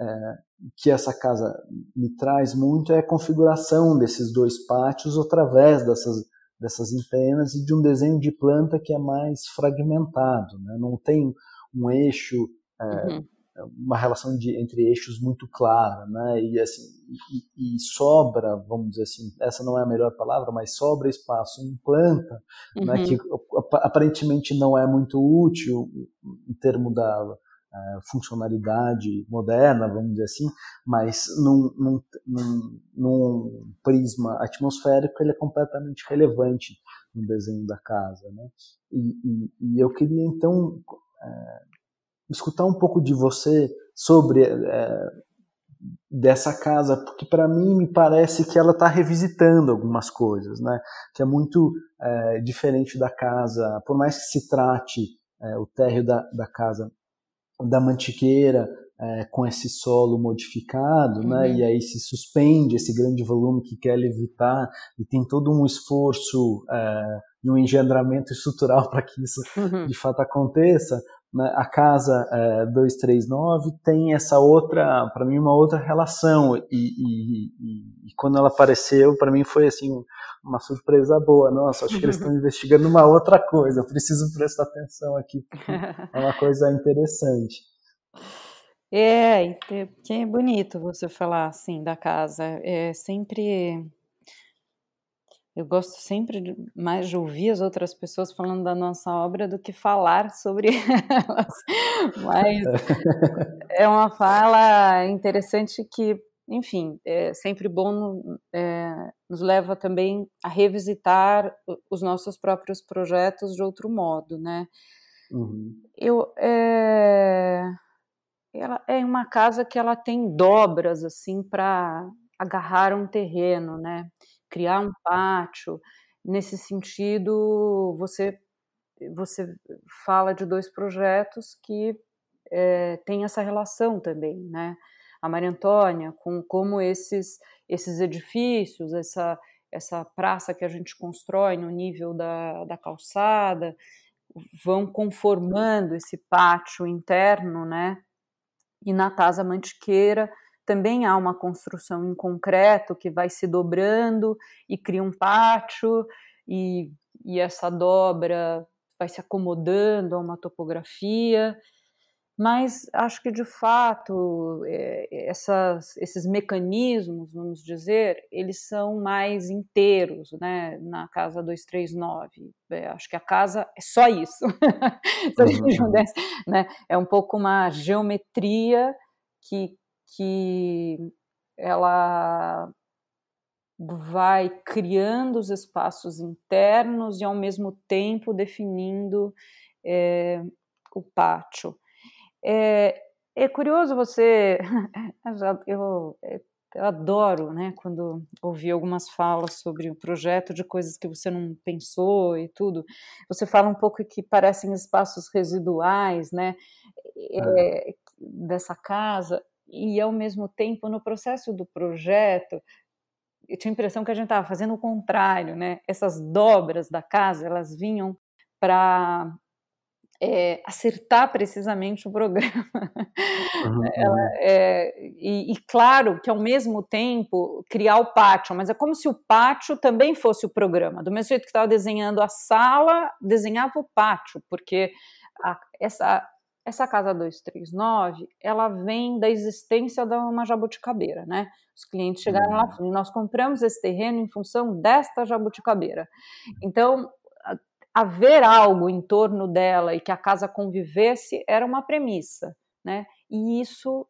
é, que essa casa me traz muito é a configuração desses dois pátios através dessas dessas empenas e de um desenho de planta que é mais fragmentado, né? não tem um eixo, é, uhum. uma relação de, entre eixos muito clara, né? e, assim, e, e, sobra, vamos dizer assim, essa não é a melhor palavra, mas sobra espaço em planta, uhum. né? que aparentemente não é muito útil em termos da funcionalidade moderna, vamos dizer assim, mas num, num, num, num, prisma atmosférico ele é completamente relevante no desenho da casa. Né? E, e, e eu queria então é, escutar um pouco de você sobre é, dessa casa, porque para mim me parece que ela está revisitando algumas coisas, né? que é muito é, diferente da casa, por mais que se trate é, o térreo da, da casa da mantiqueira é, com esse solo modificado, né? uhum. né? E aí se suspende esse grande volume que quer levitar e tem todo um esforço é, e um engendramento estrutural (laughs) para que isso uhum. de fato aconteça. Né? A casa é, 239 tem essa outra, para mim, uma outra relação e, e, e, quando ela apareceu, para mim foi assim uma surpresa boa. Nossa, acho que eles estão (laughs) investigando uma outra coisa. Preciso prestar atenção aqui. É uma coisa interessante. É, que é bonito você falar assim da casa. É sempre eu gosto sempre de, mais de ouvir as outras pessoas falando da nossa obra do que falar sobre (laughs) elas. Mas é uma fala interessante que enfim, é sempre bom, é, nos leva também a revisitar os nossos próprios projetos de outro modo, né? Uhum. Eu, é, ela é uma casa que ela tem dobras, assim, para agarrar um terreno, né? Criar um pátio. Nesse sentido, você, você fala de dois projetos que é, têm essa relação também, né? a Maria Antônia, com como esses, esses edifícios, essa, essa praça que a gente constrói no nível da, da calçada, vão conformando esse pátio interno, né? E na Casa Mantiqueira também há uma construção em concreto que vai se dobrando e cria um pátio, e, e essa dobra vai se acomodando a uma topografia mas acho que de fato é, essas, esses mecanismos, vamos dizer, eles são mais inteiros, né? Na casa 239, é, acho que a casa é só isso. (laughs) Se a gente pudesse, né? É um pouco uma geometria que, que ela vai criando os espaços internos e ao mesmo tempo definindo é, o pátio. É, é curioso você, (laughs) eu, eu adoro, né, quando ouvi algumas falas sobre o projeto de coisas que você não pensou e tudo. Você fala um pouco que parecem espaços residuais, né, é, dessa casa e ao mesmo tempo no processo do projeto eu tinha a impressão que a gente estava fazendo o contrário, né? Essas dobras da casa elas vinham para é, acertar precisamente o programa. Uhum, (laughs) Ela, uhum. é, e, e, claro que ao mesmo tempo criar o pátio, mas é como se o pátio também fosse o programa. Do mesmo jeito que estava desenhando a sala, desenhava o pátio, porque a, essa essa casa 239, ela vem da existência de uma jabuticabeira, né? Os clientes chegaram lá e nós compramos esse terreno em função desta jabuticabeira. Então, haver algo em torno dela e que a casa convivesse era uma premissa, né? E isso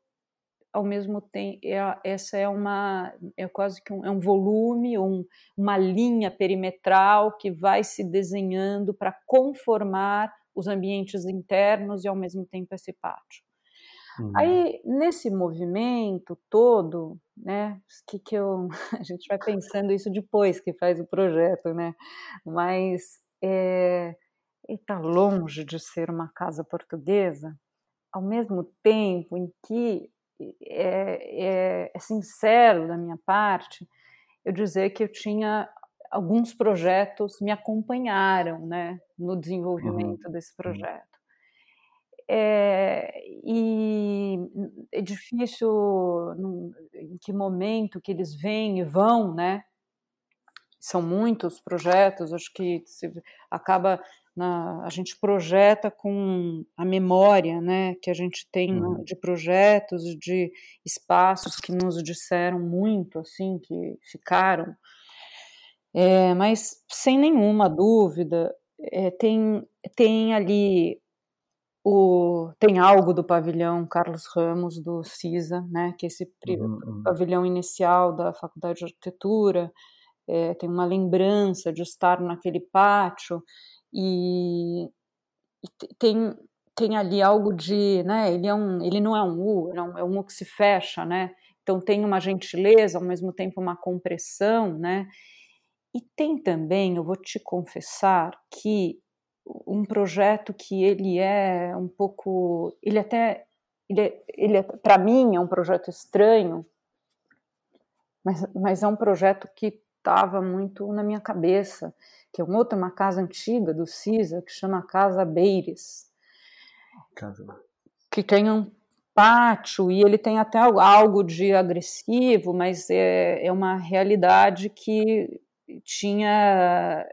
ao mesmo tempo é, essa é uma é quase que um, é um volume um, uma linha perimetral que vai se desenhando para conformar os ambientes internos e ao mesmo tempo esse pátio. Uhum. Aí nesse movimento todo, né, que que eu (laughs) a gente vai pensando isso depois que faz o projeto, né? Mas é, está longe de ser uma casa portuguesa, ao mesmo tempo em que é, é, é sincero da minha parte eu dizer que eu tinha alguns projetos me acompanharam né, no desenvolvimento uhum. desse projeto. É, e é difícil num, em que momento que eles vêm e vão, né? São muitos projetos, acho que acaba na, a gente projeta com a memória, né, que a gente tem uhum. de projetos, de espaços que nos disseram muito, assim, que ficaram é, mas sem nenhuma dúvida, é, tem, tem ali o, tem algo do pavilhão Carlos Ramos do CISA, né, que é esse uhum, uhum. pavilhão inicial da Faculdade de Arquitetura, é, tem uma lembrança de estar naquele pátio e, e, tem tem ali algo de, né, ele é um, ele não é um U, é um, é um U que se fecha, né, então tem uma gentileza, ao mesmo tempo uma compressão, né, e tem também, eu vou te confessar, que um projeto que ele é um pouco, ele até, ele, é, ele é, para mim é um projeto estranho, mas, mas é um projeto que estava muito na minha cabeça, que é um outro, uma casa antiga do CISA, que chama Casa Beires, casa. que tem um pátio e ele tem até algo de agressivo, mas é, é uma realidade que tinha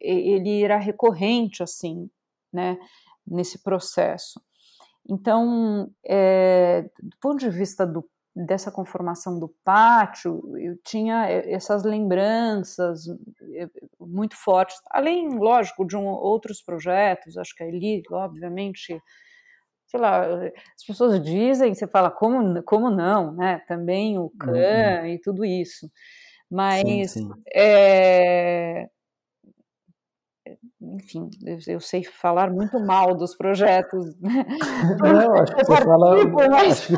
ele era recorrente assim, né, nesse processo. Então, é, do ponto de vista do, dessa conformação do pátio, eu tinha essas lembranças é, muito fortes, além, lógico, de um, outros projetos, acho que a Eli, obviamente, sei lá, as pessoas dizem, você fala, como, como não, né, também o CAN uhum. e tudo isso, mas, sim, sim. É, enfim, eu sei falar muito mal dos projetos. (laughs) Não, (laughs) (laughs) acho que você fala. Mas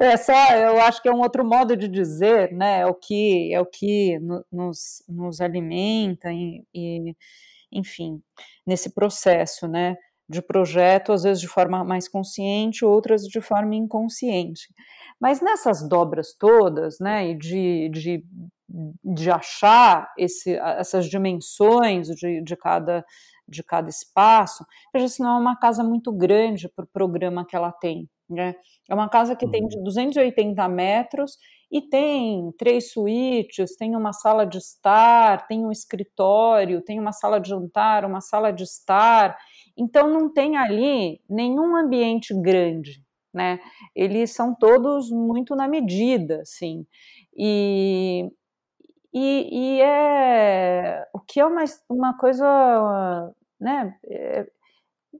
é só, eu acho que é um outro modo de dizer, né? É o que é o que nos, nos alimenta e, e, enfim, nesse processo, né? De projeto, às vezes de forma mais consciente, outras de forma inconsciente. Mas nessas dobras todas, né, e de, de de achar esse, essas dimensões de, de, cada, de cada espaço, veja se não é uma casa muito grande para o programa que ela tem. Né? É uma casa que tem de 280 uhum. metros e tem três suítes, tem uma sala de estar, tem um escritório, tem uma sala de jantar, uma sala de estar. Então não tem ali nenhum ambiente grande, né? Eles são todos muito na medida, assim. E, e, e é o que é uma, uma coisa, né? É,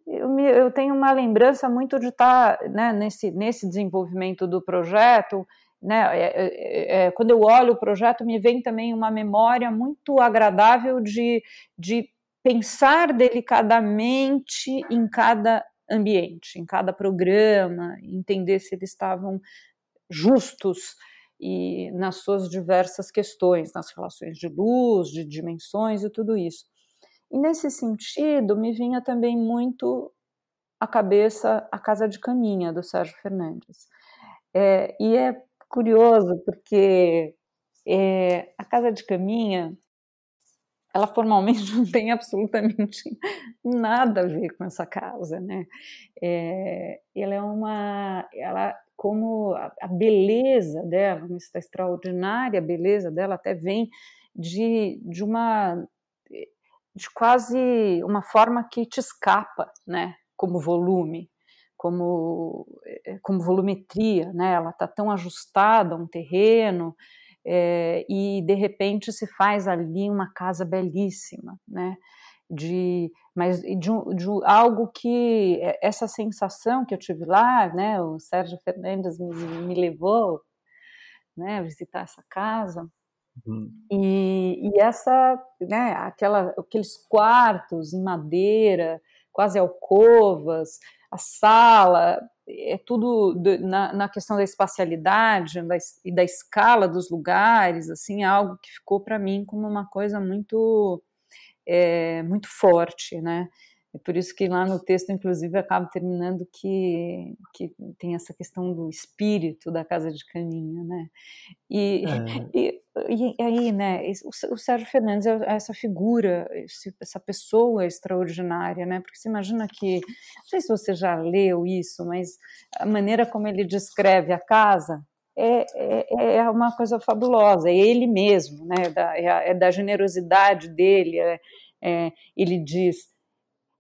eu, me, eu tenho uma lembrança muito de estar né, nesse, nesse desenvolvimento do projeto né, é, é, é, quando eu olho o projeto, me vem também uma memória muito agradável de, de pensar delicadamente em cada ambiente, em cada programa, entender se eles estavam justos e nas suas diversas questões, nas relações de luz, de dimensões e tudo isso. E nesse sentido, me vinha também muito à cabeça a Casa de Caminha, do Sérgio Fernandes. É, e é curioso, porque é, a Casa de Caminha, ela formalmente (laughs) não tem absolutamente nada a ver com essa casa, né? É, ela é uma, ela como a, a beleza dela, essa extraordinária beleza dela até vem de, de uma de quase uma forma que te escapa, né? Como volume, como, eh, como volumetria, né? Ela está tão ajustada a um terreno é, e de repente se faz ali uma casa belíssima, né? De, mas de, de, algo que eh, essa sensação que eu tive lá, né? O Sérgio Fernandes me, me levou, né? A visitar essa casa. Uhum. E, e, essa, né, aquela, aqueles quartos em madeira, quase alcovas, a sala, é tudo na, na questão da espacialidade da, e da escala dos lugares, assim, é algo que ficou para mim como uma coisa muito, é, muito forte, né? É por isso que lá no texto, inclusive, acaba terminando que, que tem essa questão do espírito da casa de Caninha, né? E, é. e, e, aí, né, o, Sérgio Fernandes é essa figura, essa pessoa extraordinária, né? Porque você imagina que, não sei se você já leu isso, mas a maneira como ele descreve a casa, é, é, é, uma coisa fabulosa, é ele mesmo, né? Da, é, é da generosidade dele. É, é, ele diz: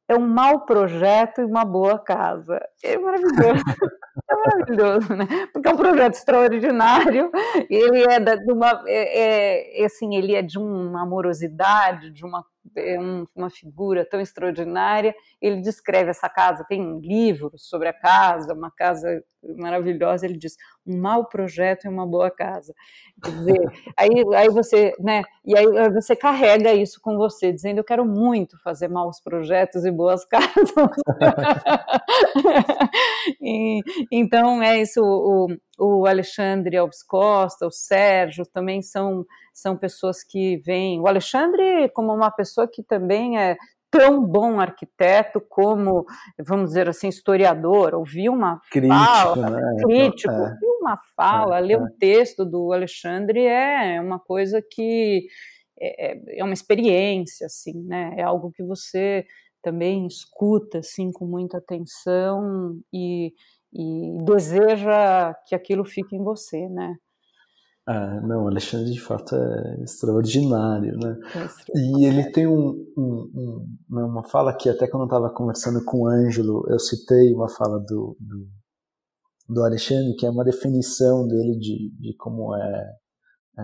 é um mau projeto e uma boa casa. É maravilhoso. (laughs) É maravilhoso, né? Porque é um projeto extraordinário, ele é de uma, é, é, assim, ele é de uma amorosidade, de uma é um, uma figura tão extraordinária. Ele descreve essa casa, tem um livro sobre a casa, uma casa maravilhosa. Ele diz: um mau projeto e uma boa casa. Quer dizer, (laughs) aí, aí você, né? E aí você carrega isso com você, dizendo: eu quero muito fazer maus projetos e boas (laughs) casas. (laughs) e, então é isso. O, o Alexandre Alves Costa, o Sérgio também são são pessoas que vêm. O Alexandre, como uma pessoa que também é tão bom arquiteto como, vamos dizer assim, historiador, ouviu uma crítico, fala, né? crítico, é. ouviu uma fala, é, ler um é. texto do Alexandre é uma coisa que é, é, é uma experiência, assim, né? É algo que você também escuta, assim, com muita atenção e, e deseja que aquilo fique em você, né? Ah, não, Alexandre de fato é extraordinário, né? É e ele tem um, um, um, né, uma fala que até quando eu estava conversando com o Ângelo, eu citei uma fala do, do, do, Alexandre, que é uma definição dele de, de como é, é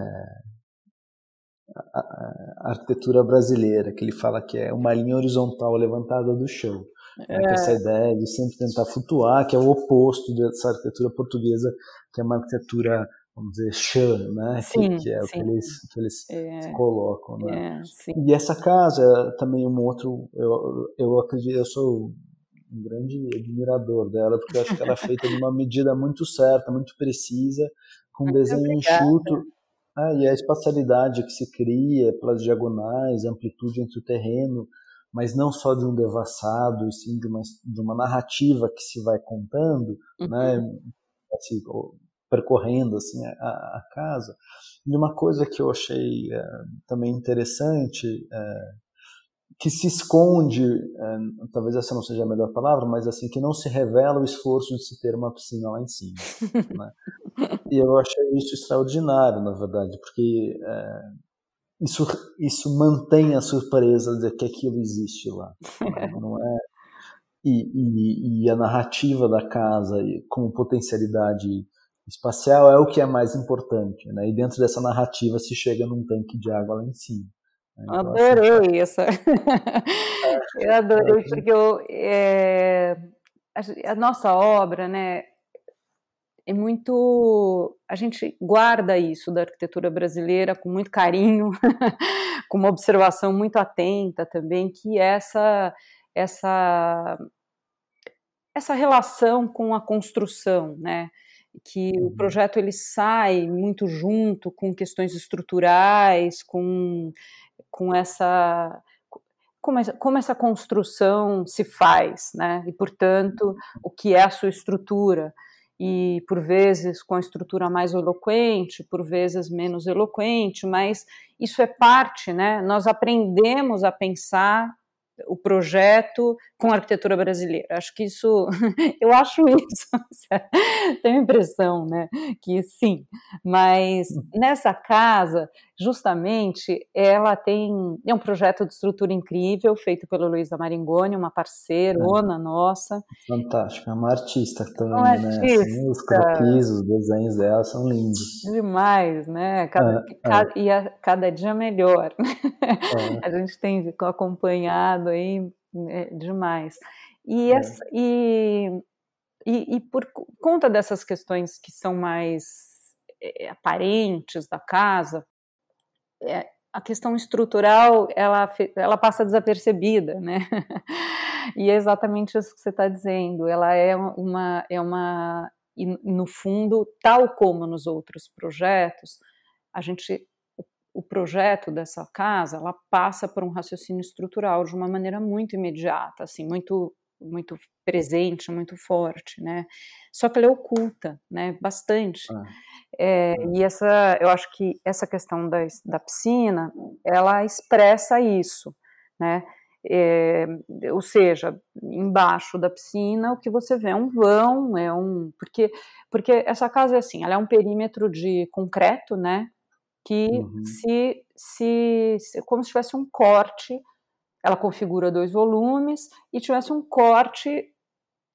a, a, arquitetura brasileira, que ele fala que é uma linha horizontal levantada do chão. É. Essa ideia de sempre tentar flutuar, que é o oposto dessa arquitetura portuguesa, que é uma arquitetura vamos dizer, chã, né? Sim, que, é sim. o que eles, que eles é, colocam, né? É, e essa casa é também um outro, eu, eu acredito, eu sou um grande admirador dela, porque eu acho que ela é feita de uma medida muito certa, muito precisa, com um desenho obrigada. enxuto, ah, e a espacialidade que se cria pelas diagonais, amplitude entre o terreno, mas não só de um devassado, e sim de uma, de uma narrativa que se vai contando, né? uhum. né? Assim, percorrendo assim a, a, casa. E uma coisa que eu achei é, também interessante, é, que se esconde, é, talvez essa não seja a melhor palavra, mas assim que não se revela o esforço de se ter uma piscina lá em cima. (laughs) né? E eu achei isso extraordinário, na verdade, porque isso, isso mantém a surpresa de que aquilo existe lá. (laughs) Não é e, e, e, a narrativa da casa como potencialidade espacial é o que é mais importante, né? E dentro dessa narrativa se chega num tanque de água lá em cima. Né? Então, adorei assim, isso. (laughs) eu adorei é, porque eu, é, a nossa obra, né? É muito. A gente guarda isso da arquitetura brasileira com muito carinho, (laughs) com uma observação muito atenta também, que essa, essa, essa relação com a construção, né? que o uhum. projeto ele sai muito junto com questões estruturais, com, com essa como essa, como essa construção se faz, né? E portanto o que é a sua estrutura e por vezes com a estrutura mais eloquente, por vezes menos eloquente, mas isso é parte, né? Nós aprendemos a pensar o projeto com a arquitetura brasileira. Acho que isso, (laughs) eu acho isso, (laughs) tenho a impressão, né, que sim, mas hum. nessa casa, justamente, ela tem, é um projeto de estrutura incrível, feito pela Luísa Maringoni, uma parceirona é. nossa. Fantástica, é uma artista também, uma né, artista. Assim, os croquis, os desenhos dela são lindos. Demais, né, cada, é, cada, é. e a, cada dia melhor. (laughs) É. a gente tem acompanhado aí é, demais. E, é. essa, e, e, e, por conta dessas questões que são mais é, aparentes da casa, é, a questão estrutural ela, ela passa desapercebida, né? (laughs) e é exatamente isso que você está dizendo. Ela é uma, é uma, e no fundo, tal como nos outros projetos, a gente o projeto dessa casa, ela passa por um raciocínio estrutural de uma maneira muito imediata, assim, muito muito presente, muito forte, né? Só que ela é oculta, né? Bastante. Ah. É, e essa, eu acho que essa questão da, da piscina, ela expressa isso, né? É, ou seja, embaixo da piscina o que você vê é um vão, é um porque porque essa casa é assim, ela é um perímetro de concreto, né? Que uhum. se, se, se, como se tivesse um corte, ela configura dois volumes e tivesse um corte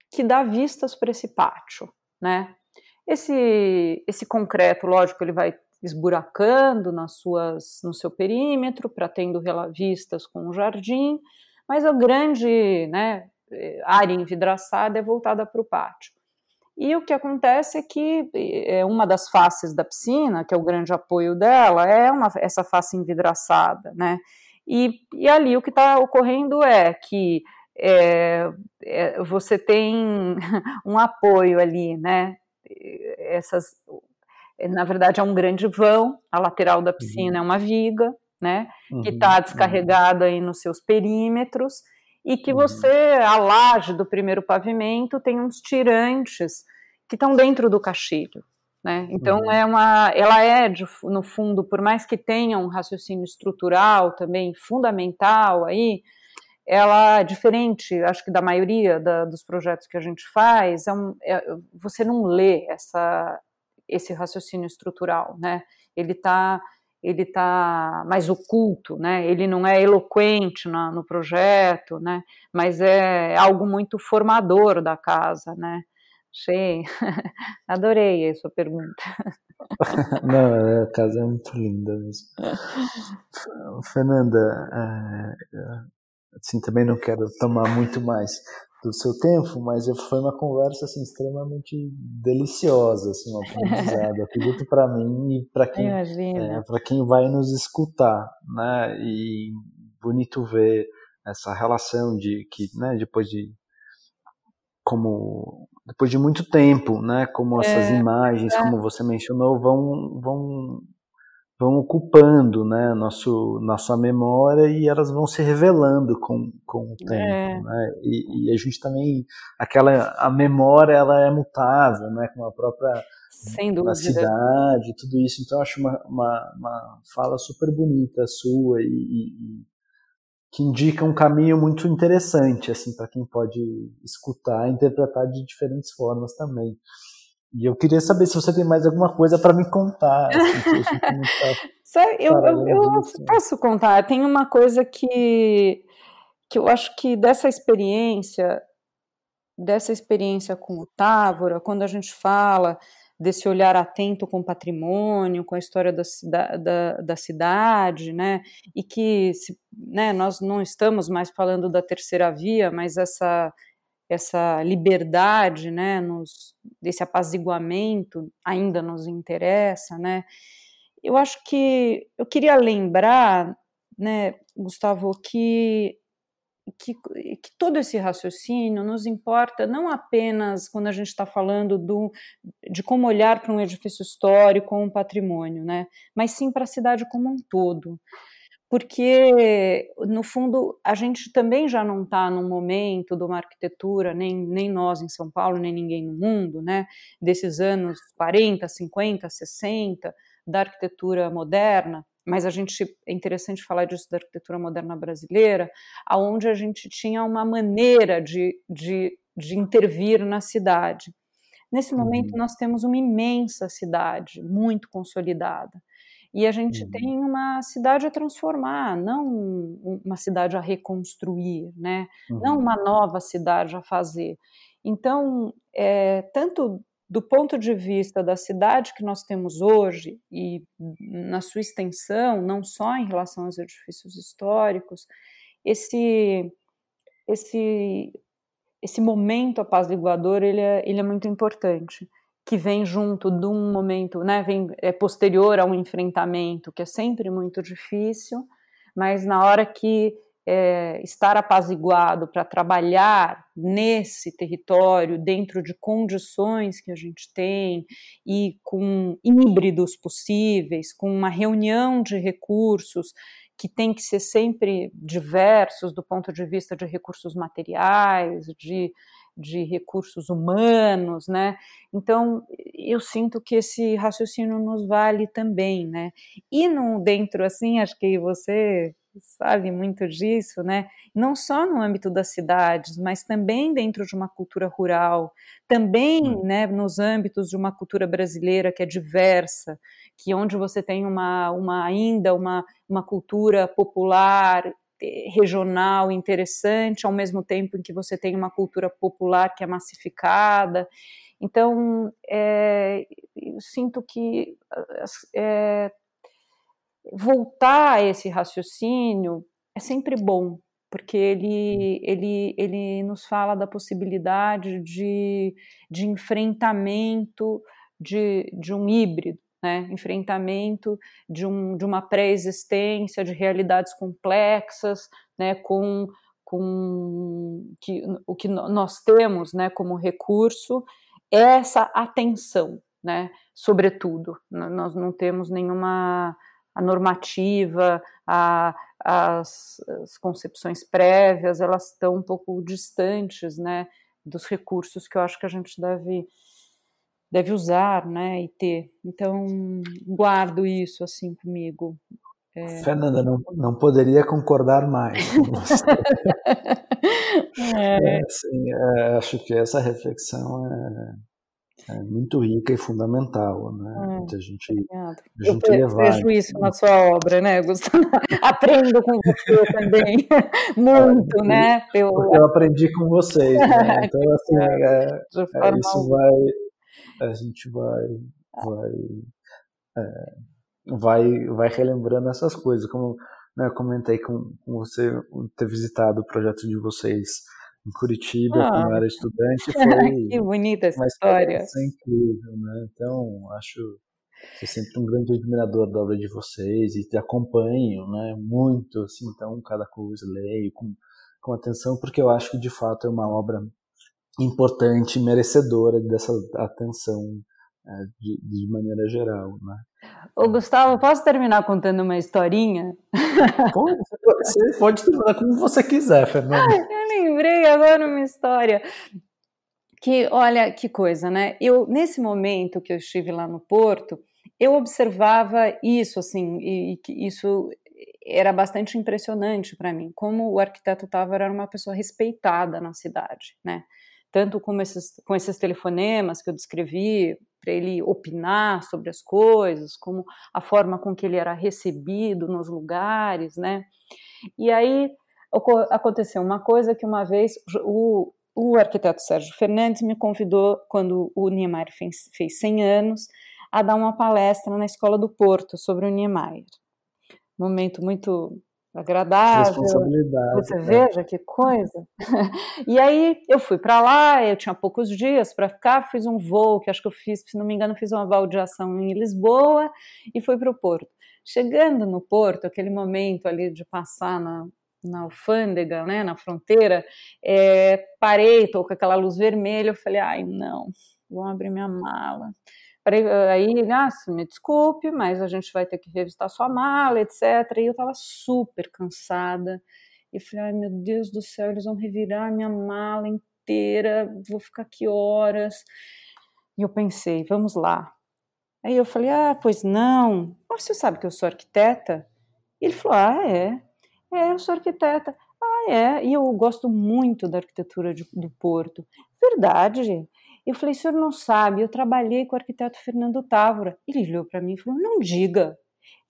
que dá vistas para esse pátio, né? Esse, esse concreto, lógico, ele vai esburacando nas suas, no seu perímetro para tendo vistas com o jardim, mas a grande né, área envidraçada é voltada para o pátio. E o que acontece é que é uma das faces da piscina, que é o grande apoio dela, é uma, essa face envidraçada, né? E, e ali o que está ocorrendo é que é, é, você tem (laughs) um apoio ali, né? Essas, na verdade, é um grande vão, a lateral da piscina uhum. é uma viga, né? Uhum. Que está descarregada aí nos seus perímetros e que uhum. você, a laje do primeiro pavimento, tem uns tirantes que estão dentro do caixilho. Né? Então uhum. é uma, ela é de, no fundo, por mais que tenha um raciocínio estrutural também fundamental aí, ela é diferente, acho que da maioria da, dos projetos que a gente faz, é um, é, você não lê essa, esse raciocínio estrutural, né? Ele está ele tá mais oculto, né? Ele não é eloquente na, no projeto, né? Mas é algo muito formador da casa, né? Achei, (laughs) adorei a sua pergunta. (laughs) não, a casa é muito linda mesmo. Fernanda, é, assim também não quero tomar muito mais do seu tempo, mas foi uma conversa assim extremamente deliciosa, assim, um aprendizado, acredito para mim e para quem é, quem vai nos escutar, né? E bonito ver essa relação de que, né, depois de como depois de muito tempo, né, como essas é, imagens, é. como você mencionou, vão vão vão ocupando né, nosso, nossa memória e elas vão se revelando com, com o tempo. É. Né? E, e, a gente também, aquela, a memória ela é mutável, né, com a própria Sem dúvida. cidade, tudo isso. Então, eu acho uma, uma, uma fala super bonita sua e, e, que indica um caminho muito interessante assim para quem pode escutar e interpretar de diferentes formas também. E eu queria saber se você tem mais alguma coisa para me contar. Assim, tá (laughs) eu, eu, eu posso contar. Tem uma coisa que, que eu acho que dessa experiência, dessa experiência com o Távora, quando a gente fala desse olhar atento com o patrimônio, com a história da, da, da cidade, né? E que se, né, nós não estamos mais falando da terceira via, mas essa essa liberdade, né, nos, desse apaziguamento ainda nos interessa, né? Eu acho que eu queria lembrar, né, Gustavo, que que, que, todo esse raciocínio nos importa não apenas quando a gente está falando do, de como olhar para um edifício histórico ou um patrimônio, né? mas sim para a cidade como um todo. Porque, no fundo, a gente também já não está num momento de uma arquitetura, nem, nem nós em São Paulo, nem ninguém no mundo, né? desses anos 40, 50, 60, da arquitetura moderna, mas a gente é interessante falar disso da arquitetura moderna brasileira, aonde a gente tinha uma maneira de, de, de intervir na cidade. Nesse momento, uhum. nós temos uma imensa cidade, muito consolidada. E a gente uhum. tem uma cidade a transformar, não uma cidade a reconstruir, né? Uhum. não uma nova cidade a fazer. Então, é, tanto do ponto de vista da cidade que nós temos hoje e na sua extensão, não só em relação aos edifícios históricos, esse esse esse momento apaziguador ele é, ele é muito importante, que vem junto de um momento, né, vem é posterior a um enfrentamento que é sempre muito difícil, mas na hora que é, estar apaziguado para trabalhar nesse território, dentro de condições que a gente tem e com híbridos possíveis, com uma reunião de recursos que tem que ser sempre diversos do ponto de vista de recursos materiais, de, de recursos humanos, né? Então, eu sinto que esse raciocínio nos vale também, né? E no, dentro, assim, acho que você sabe muito disso, né? Não só no âmbito das cidades, mas também dentro de uma cultura rural, também, hum. né, nos âmbitos de uma cultura brasileira que é diversa, que onde você tem uma, uma ainda uma, uma cultura popular regional interessante, ao mesmo tempo em que você tem uma cultura popular que é massificada. Então, é, eu sinto que é, voltar a esse raciocínio é sempre bom, porque ele, ele, ele nos fala da possibilidade de, de enfrentamento de, de um híbrido, né? enfrentamento de, um, de uma pré-existência, de realidades complexas, né? com, com que, o que nós temos né? como recurso essa atenção, né? sobretudo. Nós não temos nenhuma a normativa, a, as, as, concepções prévias, elas estão um pouco distantes, né, dos recursos que eu acho que a gente deve deve usar, né, e ter. Então guardo isso assim comigo. É... Fernanda, não, não poderia concordar mais com você. (laughs) é. É, assim, acho que essa reflexão é, é muito rica e fundamental, né? Hum, a gente, a gente eu levar. vejo isso na sua obra, né, Gustavo? (laughs) Aprendo com você também, (laughs) muito, é, né? Eu... eu aprendi com vocês, né? Então, assim, é, é, isso vai, a gente vai, vai, é, vai, vai relembrando essas coisas, como né, eu comentei com, com você, ter visitado o projeto de vocês em Curitiba, ah. quando eu era estudante. (laughs) Foi que bonita essa história. incrível, né? Então, acho sou sempre um grande admirador da obra de vocês e te acompanho, né? Muito, assim, então, cada coisa leio com, com atenção, porque eu acho que de fato é uma obra importante, merecedora dessa atenção é, de, de maneira geral, né? Ô, Gustavo, posso terminar contando uma historinha? (laughs) Pode, você pode terminar como você quiser, Fernanda. (laughs) Eu lembrei agora uma história que, olha, que coisa, né? Eu, nesse momento que eu estive lá no Porto, eu observava isso, assim, e, e isso era bastante impressionante para mim, como o arquiteto Távora era uma pessoa respeitada na cidade, né? Tanto com esses, com esses telefonemas que eu descrevi, para ele opinar sobre as coisas, como a forma com que ele era recebido nos lugares, né? E aí aconteceu uma coisa que uma vez o, o arquiteto Sérgio Fernandes me convidou, quando o Niemeyer fez, fez 100 anos, a dar uma palestra na Escola do Porto sobre o Niemeyer. Momento muito agradável. Você é. veja que coisa. (laughs) e aí eu fui para lá, eu tinha poucos dias para ficar, fiz um voo, que acho que eu fiz, se não me engano, fiz uma baldeação em Lisboa e fui para o Porto. Chegando no Porto, aquele momento ali de passar na, na alfândega, né, na fronteira, é, parei, estou com aquela luz vermelha, eu falei, ai não, vou abrir minha mala. Aí, ah, me desculpe, mas a gente vai ter que revistar sua mala, etc. E eu estava super cansada. E falei, ai meu Deus do céu, eles vão revirar minha mala inteira, vou ficar aqui horas. E eu pensei, vamos lá. Aí eu falei, ah, pois não. Você sabe que eu sou arquiteta? E ele falou, ah, é? É, eu sou arquiteta. Ah, é? E eu gosto muito da arquitetura de, do Porto. Verdade. Eu falei, o senhor não sabe, eu trabalhei com o arquiteto Fernando Távora. Ele olhou para mim e falou, não diga.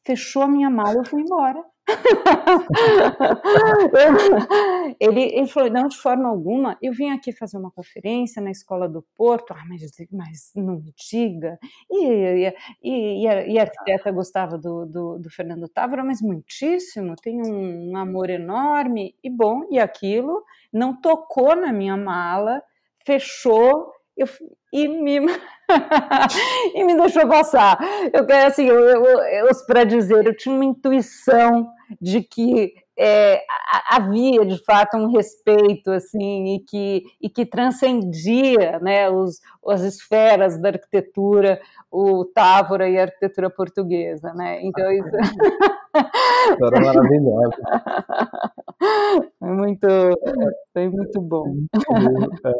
Fechou a minha mala, eu fui embora. (laughs) ele, ele falou: não, de forma alguma, eu vim aqui fazer uma conferência na escola do Porto, ah, mas, mas não me diga. E, e, e, a, e a arquiteta gostava do, do, do, Fernando Távora, mas muitíssimo, tem um, um amor enorme, e bom, e aquilo não tocou na minha mala, fechou eu, e, me, (laughs) e me deixou passar. Eu quero assim, eu, eu, eu para dizer, eu tinha uma intuição de que é, havia de fato um respeito assim e que, e que transcendia né, os, as esferas da arquitetura, o Távora e a arquitetura portuguesa, né? Então isso (laughs) era maravilhoso. (laughs) Foi muito, foi muito bom. É.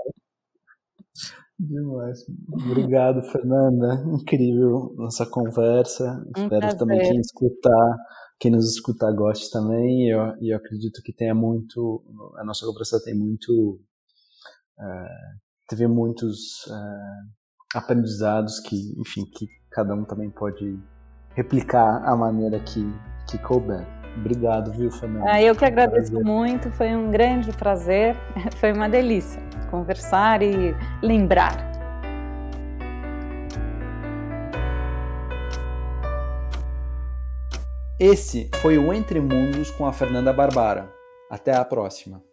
Demais. Obrigado, Fernanda. Incrível nossa conversa. Um Espero prazer. também quem escutar, quem nos escutar goste também. E eu, eu acredito que tenha muito, a nossa conversa tem muito, uh, teve muitos uh, aprendizados que, enfim, que cada um também pode replicar a maneira que, que couber. Obrigado, viu, Fernanda? Ah, eu que agradeço prazer. muito, foi um grande prazer, (laughs) foi uma delícia conversar e lembrar. Esse foi o Entre Mundos com a Fernanda Barbara. Até a próxima.